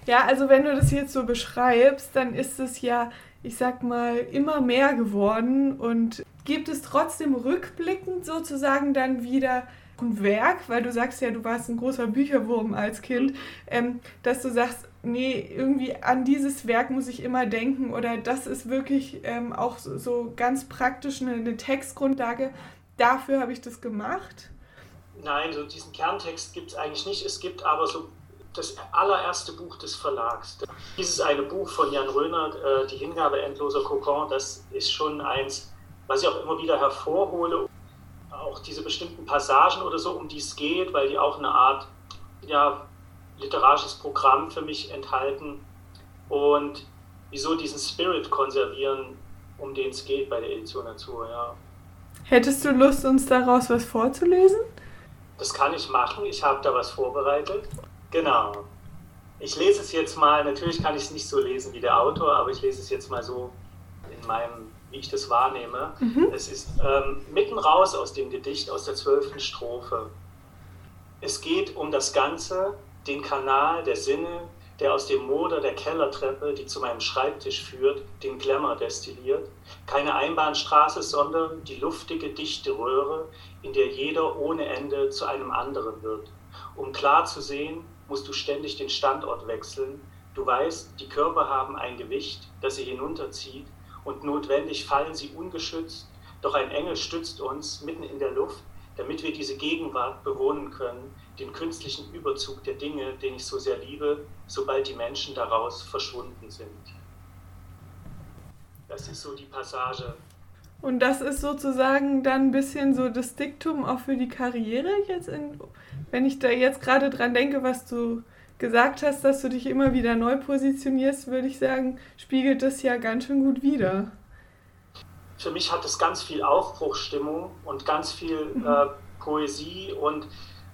Ja, also wenn du das jetzt so beschreibst, dann ist es ja, ich sag mal, immer mehr geworden und gibt es trotzdem rückblickend sozusagen dann wieder ein Werk, weil du sagst ja, du warst ein großer Bücherwurm als Kind, ähm, dass du sagst, nee, irgendwie an dieses Werk muss ich immer denken oder das ist wirklich ähm, auch so, so, ganz praktisch eine, eine Textgrundlage. Dafür habe ich das gemacht. Nein, so diesen Kerntext gibt es eigentlich nicht. Es gibt aber so das allererste Buch des Verlags. Dieses eine Buch von Jan Röner, äh, Die Hingabe endloser Kokon, das ist schon eins, was ich auch immer wieder hervorhole. Auch diese bestimmten Passagen oder so, um die es geht, weil die auch eine Art ja, literarisches Programm für mich enthalten und wieso diesen Spirit konservieren, um den es geht bei der Edition Natur. Ja. Hättest du Lust, uns daraus was vorzulesen? Das kann ich machen. Ich habe da was vorbereitet. Genau. Ich lese es jetzt mal, natürlich kann ich es nicht so lesen wie der Autor, aber ich lese es jetzt mal so in meinem, wie ich das wahrnehme. Mhm. Es ist ähm, mitten raus aus dem Gedicht, aus der zwölften Strophe. Es geht um das Ganze, den Kanal der Sinne, der aus dem Moder der Kellertreppe, die zu meinem Schreibtisch führt, den Glamour destilliert. Keine Einbahnstraße, sondern die luftige, dichte Röhre, in der jeder ohne Ende zu einem anderen wird. Um klar zu sehen, musst du ständig den Standort wechseln. Du weißt, die Körper haben ein Gewicht, das sie hinunterzieht, und notwendig fallen sie ungeschützt, doch ein Engel stützt uns mitten in der Luft, damit wir diese Gegenwart bewohnen können, den künstlichen Überzug der Dinge, den ich so sehr liebe, sobald die Menschen daraus verschwunden sind. Das ist so die Passage. Und das ist sozusagen dann ein bisschen so das Diktum auch für die Karriere jetzt, in, wenn ich da jetzt gerade dran denke, was du gesagt hast, dass du dich immer wieder neu positionierst, würde ich sagen, spiegelt das ja ganz schön gut wider. Für mich hat es ganz viel Aufbruchsstimmung und ganz viel mhm. äh, Poesie und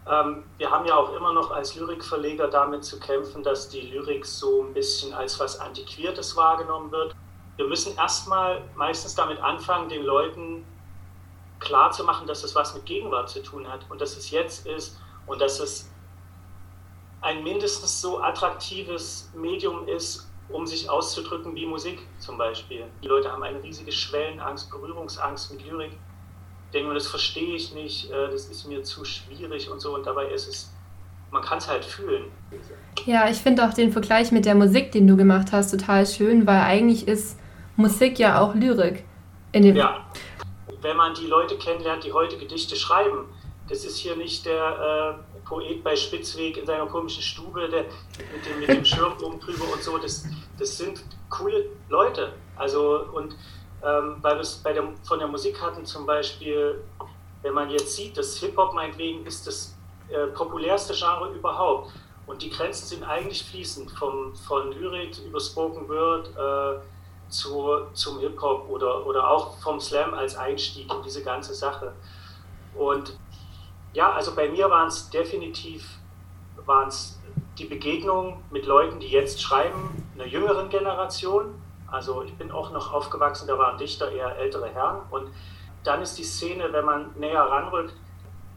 ähm, wir haben ja auch immer noch als Lyrikverleger damit zu kämpfen, dass die Lyrik so ein bisschen als was Antiquiertes wahrgenommen wird. Wir müssen erstmal meistens damit anfangen, den Leuten klar zu machen, dass es was mit Gegenwart zu tun hat und dass es jetzt ist und dass es ein mindestens so attraktives Medium ist, um sich auszudrücken wie Musik zum Beispiel. Die Leute haben eine riesige Schwellenangst, Berührungsangst mit Lyrik denke mir, das verstehe ich nicht, äh, das ist mir zu schwierig und so. Und dabei ist es, man kann es halt fühlen. Ja, ich finde auch den Vergleich mit der Musik, den du gemacht hast, total schön, weil eigentlich ist Musik ja auch Lyrik. Ja, wenn man die Leute kennenlernt, die heute Gedichte schreiben, das ist hier nicht der äh, Poet bei Spitzweg in seiner komischen Stube der, mit, dem, mit dem Schirm oben drüber und so. Das, das sind coole Leute. Also, und ähm, weil wir es bei der, von der Musik hatten, zum Beispiel, wenn man jetzt sieht, dass Hip-Hop meinetwegen ist das äh, populärste Genre überhaupt. Und die Grenzen sind eigentlich fließend, vom, von Lyrik über Spoken Word äh, zu, zum Hip-Hop oder, oder auch vom Slam als Einstieg in diese ganze Sache. Und ja, also bei mir waren es definitiv waren's die Begegnungen mit Leuten, die jetzt schreiben, einer jüngeren Generation. Also ich bin auch noch aufgewachsen, da waren Dichter eher ältere Herren. Und dann ist die Szene, wenn man näher ranrückt,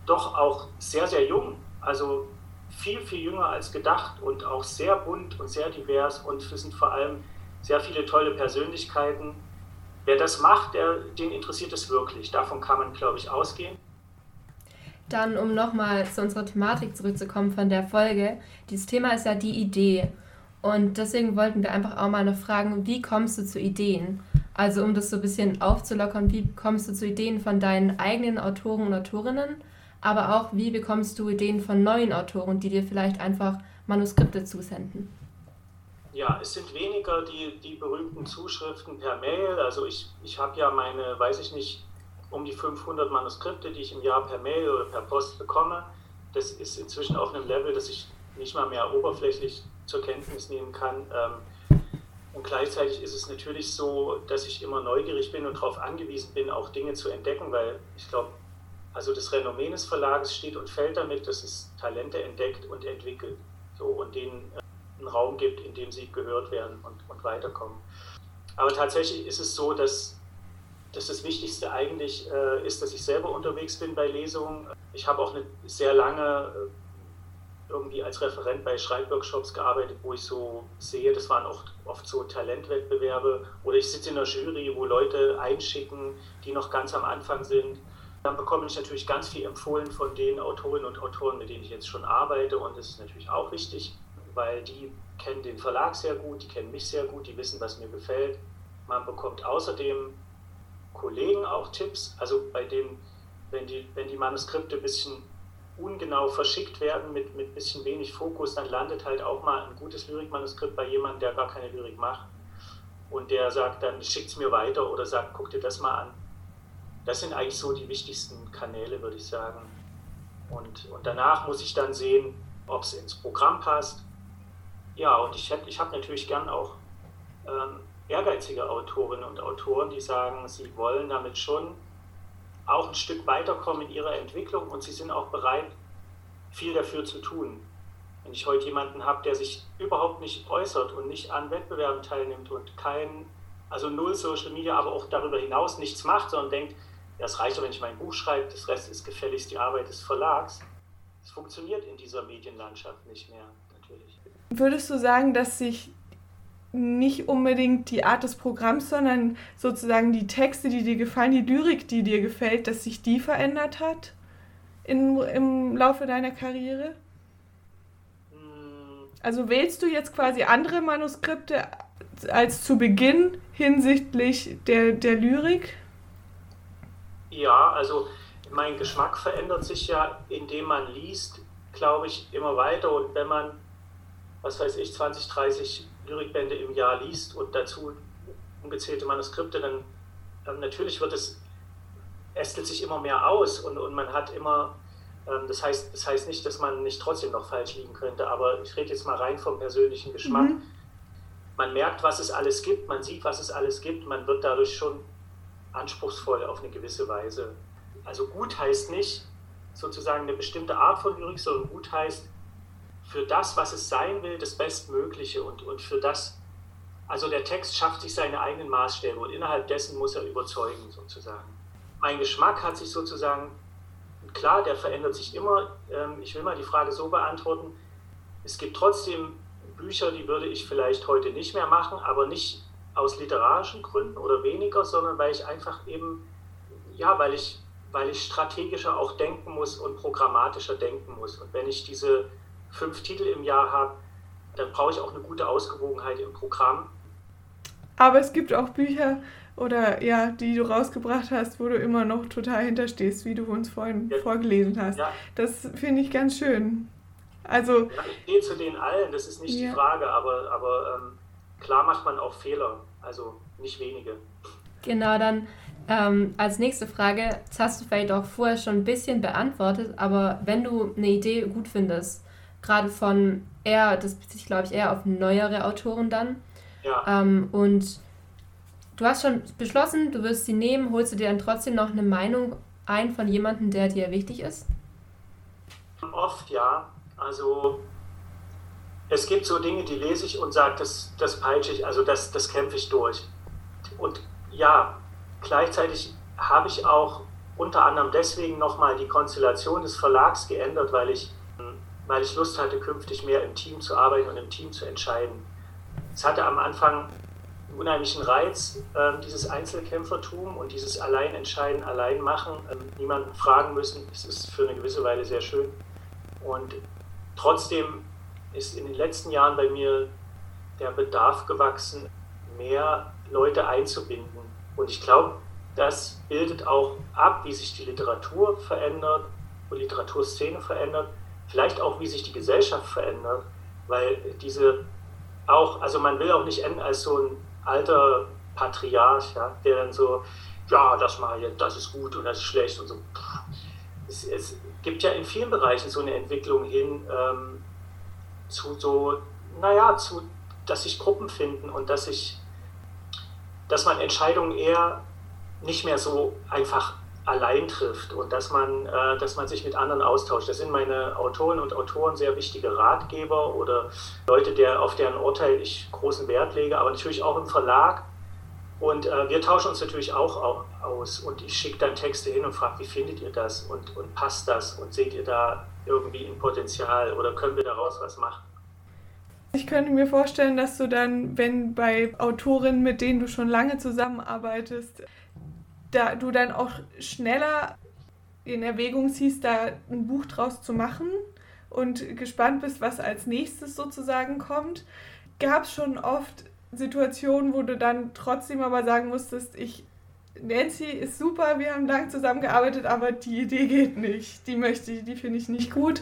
doch auch sehr, sehr jung. Also viel, viel jünger als gedacht und auch sehr bunt und sehr divers. Und wir sind vor allem sehr viele tolle Persönlichkeiten. Wer das macht, der, den interessiert es wirklich. Davon kann man, glaube ich, ausgehen. Dann, um nochmal zu unserer Thematik zurückzukommen von der Folge. Dieses Thema ist ja die Idee. Und deswegen wollten wir einfach auch mal noch fragen, wie kommst du zu Ideen? Also um das so ein bisschen aufzulockern, wie kommst du zu Ideen von deinen eigenen Autoren und Autorinnen, aber auch wie bekommst du Ideen von neuen Autoren, die dir vielleicht einfach Manuskripte zusenden? Ja, es sind weniger die, die berühmten Zuschriften per Mail. Also ich, ich habe ja meine, weiß ich nicht, um die 500 Manuskripte, die ich im Jahr per Mail oder per Post bekomme. Das ist inzwischen auf einem Level, das ich nicht mal mehr oberflächlich zur Kenntnis nehmen kann. Ähm, und gleichzeitig ist es natürlich so, dass ich immer neugierig bin und darauf angewiesen bin, auch Dinge zu entdecken, weil ich glaube, also das Renommee des Verlages steht und fällt damit, dass es Talente entdeckt und entwickelt so, und denen äh, einen Raum gibt, in dem sie gehört werden und, und weiterkommen. Aber tatsächlich ist es so, dass dass das Wichtigste eigentlich äh, ist, dass ich selber unterwegs bin bei Lesungen. Ich habe auch eine sehr lange äh, irgendwie als Referent bei Schreibworkshops gearbeitet, wo ich so sehe, das waren auch oft so Talentwettbewerbe oder ich sitze in einer Jury, wo Leute einschicken, die noch ganz am Anfang sind. Dann bekomme ich natürlich ganz viel empfohlen von den Autorinnen und Autoren, mit denen ich jetzt schon arbeite und das ist natürlich auch wichtig, weil die kennen den Verlag sehr gut, die kennen mich sehr gut, die wissen, was mir gefällt. Man bekommt außerdem Kollegen auch Tipps, also bei denen, wenn die, wenn die Manuskripte ein bisschen ungenau verschickt werden mit, ein bisschen wenig Fokus, dann landet halt auch mal ein gutes Lyrikmanuskript bei jemandem, der gar keine Lyrik macht. Und der sagt dann, schickt es mir weiter oder sagt, guck dir das mal an. Das sind eigentlich so die wichtigsten Kanäle, würde ich sagen. Und, und danach muss ich dann sehen, ob es ins Programm passt. Ja, und ich, ich habe natürlich gern auch ähm, ehrgeizige Autorinnen und Autoren, die sagen, sie wollen damit schon auch ein Stück weiterkommen in ihrer Entwicklung und sie sind auch bereit, viel dafür zu tun. Wenn ich heute jemanden habe, der sich überhaupt nicht äußert und nicht an Wettbewerben teilnimmt und kein, also null Social Media, aber auch darüber hinaus nichts macht, sondern denkt, ja, es reicht doch, wenn ich mein Buch schreibe, das Rest ist gefälligst die Arbeit des Verlags. Es funktioniert in dieser Medienlandschaft nicht mehr. Würdest du sagen, dass sich nicht unbedingt die Art des Programms, sondern sozusagen die Texte, die dir gefallen, die Lyrik, die dir gefällt, dass sich die verändert hat in, im Laufe deiner Karriere? Also wählst du jetzt quasi andere Manuskripte als zu Beginn hinsichtlich der, der Lyrik? Ja, also mein Geschmack verändert sich ja, indem man liest, glaube ich, immer weiter. Und wenn man, was weiß ich, 20, 30 Lyrikbände im Jahr liest und dazu ungezählte Manuskripte, dann, dann natürlich wird es, ästelt sich immer mehr aus und, und man hat immer, ähm, das, heißt, das heißt nicht, dass man nicht trotzdem noch falsch liegen könnte, aber ich rede jetzt mal rein vom persönlichen Geschmack. Mhm. Man merkt, was es alles gibt, man sieht, was es alles gibt, man wird dadurch schon anspruchsvoll auf eine gewisse Weise. Also gut heißt nicht sozusagen eine bestimmte Art von Lyrik, sondern gut heißt, für das, was es sein will, das Bestmögliche und, und für das, also der Text schafft sich seine eigenen Maßstäbe und innerhalb dessen muss er überzeugen sozusagen. Mein Geschmack hat sich sozusagen, klar, der verändert sich immer. Ähm, ich will mal die Frage so beantworten, es gibt trotzdem Bücher, die würde ich vielleicht heute nicht mehr machen, aber nicht aus literarischen Gründen oder weniger, sondern weil ich einfach eben, ja, weil ich, weil ich strategischer auch denken muss und programmatischer denken muss. Und wenn ich diese fünf Titel im Jahr habe, dann brauche ich auch eine gute Ausgewogenheit im Programm. Aber es gibt auch Bücher oder ja, die du rausgebracht hast, wo du immer noch total hinterstehst, wie du uns vorhin ja. vorgelesen hast. Ja. Das finde ich ganz schön. Also, ja, ich gehe zu den allen, das ist nicht die Frage, aber, aber ähm, klar macht man auch Fehler, also nicht wenige. Genau, dann ähm, als nächste Frage, das hast du vielleicht auch vorher schon ein bisschen beantwortet, aber wenn du eine Idee gut findest, gerade von eher, das bezieht sich glaube ich eher auf neuere Autoren dann, ja. ähm, und du hast schon beschlossen, du wirst sie nehmen, holst du dir dann trotzdem noch eine Meinung ein von jemandem, der dir wichtig ist? Oft ja, also es gibt so Dinge, die lese ich und sage, das, das peitsche ich, also das, das kämpfe ich durch. Und ja, Gleichzeitig habe ich auch unter anderem deswegen nochmal die Konstellation des Verlags geändert, weil ich, weil ich Lust hatte, künftig mehr im Team zu arbeiten und im Team zu entscheiden. Es hatte am Anfang einen unheimlichen Reiz, äh, dieses Einzelkämpfertum und dieses Alleinentscheiden, allein machen, äh, niemanden fragen müssen. Es ist für eine gewisse Weile sehr schön. Und trotzdem ist in den letzten Jahren bei mir der Bedarf gewachsen, mehr Leute einzubinden und ich glaube, das bildet auch ab, wie sich die Literatur verändert, die Literaturszene verändert, vielleicht auch, wie sich die Gesellschaft verändert, weil diese auch, also man will auch nicht enden als so ein alter Patriarch, ja, der dann so, ja, das mal jetzt, das ist gut und das ist schlecht und so. Es, es gibt ja in vielen Bereichen so eine Entwicklung hin ähm, zu so, naja, zu, dass sich Gruppen finden und dass sich dass man Entscheidungen eher nicht mehr so einfach allein trifft und dass man, äh, dass man sich mit anderen austauscht. Das sind meine Autoren und Autoren sehr wichtige Ratgeber oder Leute, der, auf deren Urteil ich großen Wert lege, aber natürlich auch im Verlag. Und äh, wir tauschen uns natürlich auch, aus und ich schicke dann Texte hin und frage, wie findet ihr das und, und passt das und seht ihr da irgendwie ein Potenzial oder können wir daraus was machen? Ich könnte mir vorstellen, dass du dann, wenn bei Autorinnen, mit denen du schon lange zusammenarbeitest, da du dann auch schneller in Erwägung ziehst, da ein Buch draus zu machen und gespannt bist, was als nächstes sozusagen kommt. Gab es schon oft Situationen, wo du dann trotzdem aber sagen musstest, ich Nancy ist super, wir haben lange zusammengearbeitet, aber die Idee geht nicht. Die möchte ich, die finde ich nicht gut.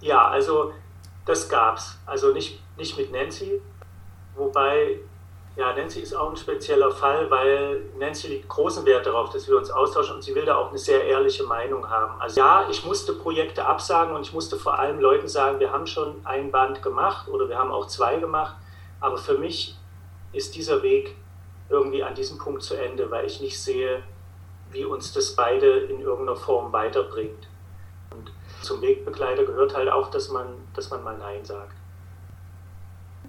Ja, also das gab's. Also nicht, nicht mit Nancy, wobei, ja, Nancy ist auch ein spezieller Fall, weil Nancy legt großen Wert darauf, dass wir uns austauschen und sie will da auch eine sehr ehrliche Meinung haben. Also ja, ich musste Projekte absagen und ich musste vor allem Leuten sagen, wir haben schon ein Band gemacht oder wir haben auch zwei gemacht, aber für mich ist dieser Weg irgendwie an diesem Punkt zu Ende, weil ich nicht sehe, wie uns das beide in irgendeiner Form weiterbringt zum Wegbegleiter gehört halt auch, dass man, dass man mal Nein sagt.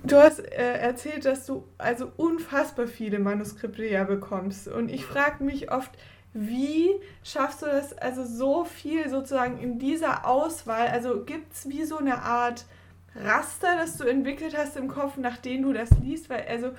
Du hast äh, erzählt, dass du also unfassbar viele Manuskripte ja bekommst. Und ich frage mich oft, wie schaffst du das, also so viel sozusagen in dieser Auswahl? Also gibt es wie so eine Art Raster, das du entwickelt hast im Kopf, nachdem du das liest? Weil, also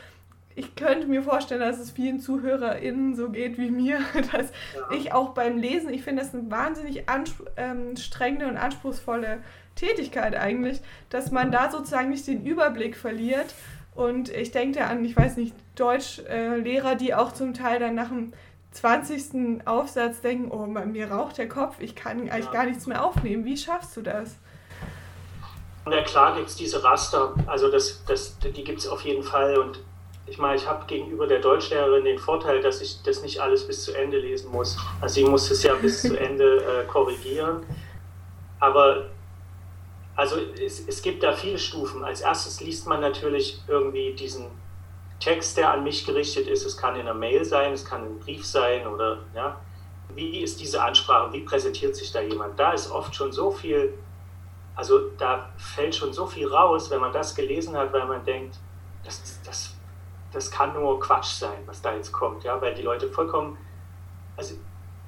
ich könnte mir vorstellen, dass es vielen ZuhörerInnen so geht wie mir, <laughs> dass ja. ich auch beim Lesen, ich finde das eine wahnsinnig anstrengende ähm, und anspruchsvolle Tätigkeit eigentlich, dass man da sozusagen nicht den Überblick verliert. Und ich denke an, ich weiß nicht, Deutschlehrer, äh, die auch zum Teil dann nach dem 20. Aufsatz denken, oh, mir raucht der Kopf, ich kann eigentlich ja. gar nichts mehr aufnehmen. Wie schaffst du das? Ja klar gibt es diese Raster, also das, das, die gibt es auf jeden Fall und ich meine, ich habe gegenüber der Deutschlehrerin den Vorteil, dass ich das nicht alles bis zu Ende lesen muss. Also sie muss es ja bis zu <laughs> Ende äh, korrigieren. Aber also es, es gibt da viele Stufen. Als erstes liest man natürlich irgendwie diesen Text, der an mich gerichtet ist. Es kann in einer Mail sein, es kann ein Brief sein oder ja. Wie ist diese Ansprache? Wie präsentiert sich da jemand? Da ist oft schon so viel, also da fällt schon so viel raus, wenn man das gelesen hat, weil man denkt, das, das das kann nur Quatsch sein, was da jetzt kommt, ja, weil die Leute vollkommen, also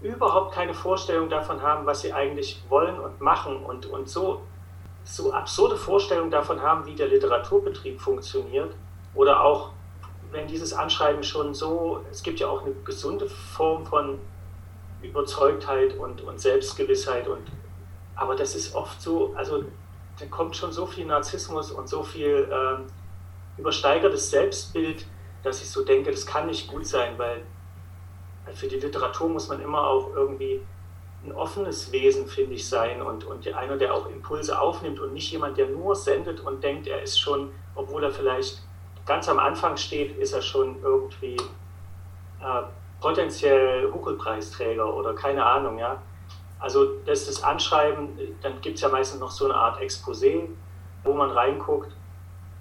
überhaupt keine Vorstellung davon haben, was sie eigentlich wollen und machen und, und so, so absurde Vorstellungen davon haben, wie der Literaturbetrieb funktioniert oder auch wenn dieses Anschreiben schon so, es gibt ja auch eine gesunde Form von Überzeugtheit und, und Selbstgewissheit und aber das ist oft so, also da kommt schon so viel Narzissmus und so viel ähm, übersteigertes Selbstbild, dass ich so denke, das kann nicht gut sein, weil für die Literatur muss man immer auch irgendwie ein offenes Wesen, finde ich, sein und, und einer, der auch Impulse aufnimmt und nicht jemand, der nur sendet und denkt, er ist schon, obwohl er vielleicht ganz am Anfang steht, ist er schon irgendwie äh, potenziell Huckelpreisträger oder keine Ahnung, ja. Also das das Anschreiben, dann gibt es ja meistens noch so eine Art Exposé, wo man reinguckt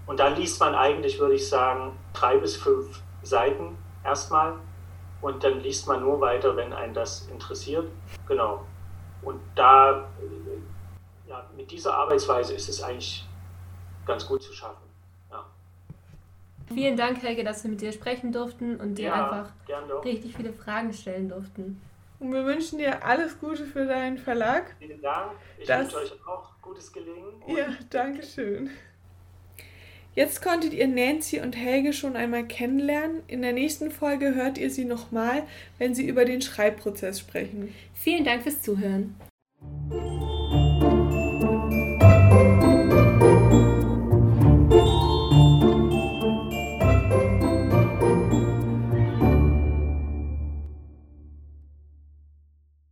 und dann liest man eigentlich, würde ich sagen, drei bis fünf Seiten erstmal und dann liest man nur weiter, wenn einen das interessiert. Genau. Und da, ja, mit dieser Arbeitsweise ist es eigentlich ganz gut zu schaffen. Ja. Vielen Dank, Helge, dass wir mit dir sprechen durften und dir Ja, einfach richtig viele Fragen stellen durften. Und wir wünschen dir alles Gute für deinen Verlag. Vielen Dank. Ich wünsche euch auch gutes Gelingen. Ja, danke schön. Jetzt konntet ihr Nancy und Helge schon einmal kennenlernen. In der nächsten Folge hört ihr sie nochmal, wenn sie über den Schreibprozess sprechen. Vielen Dank fürs Zuhören.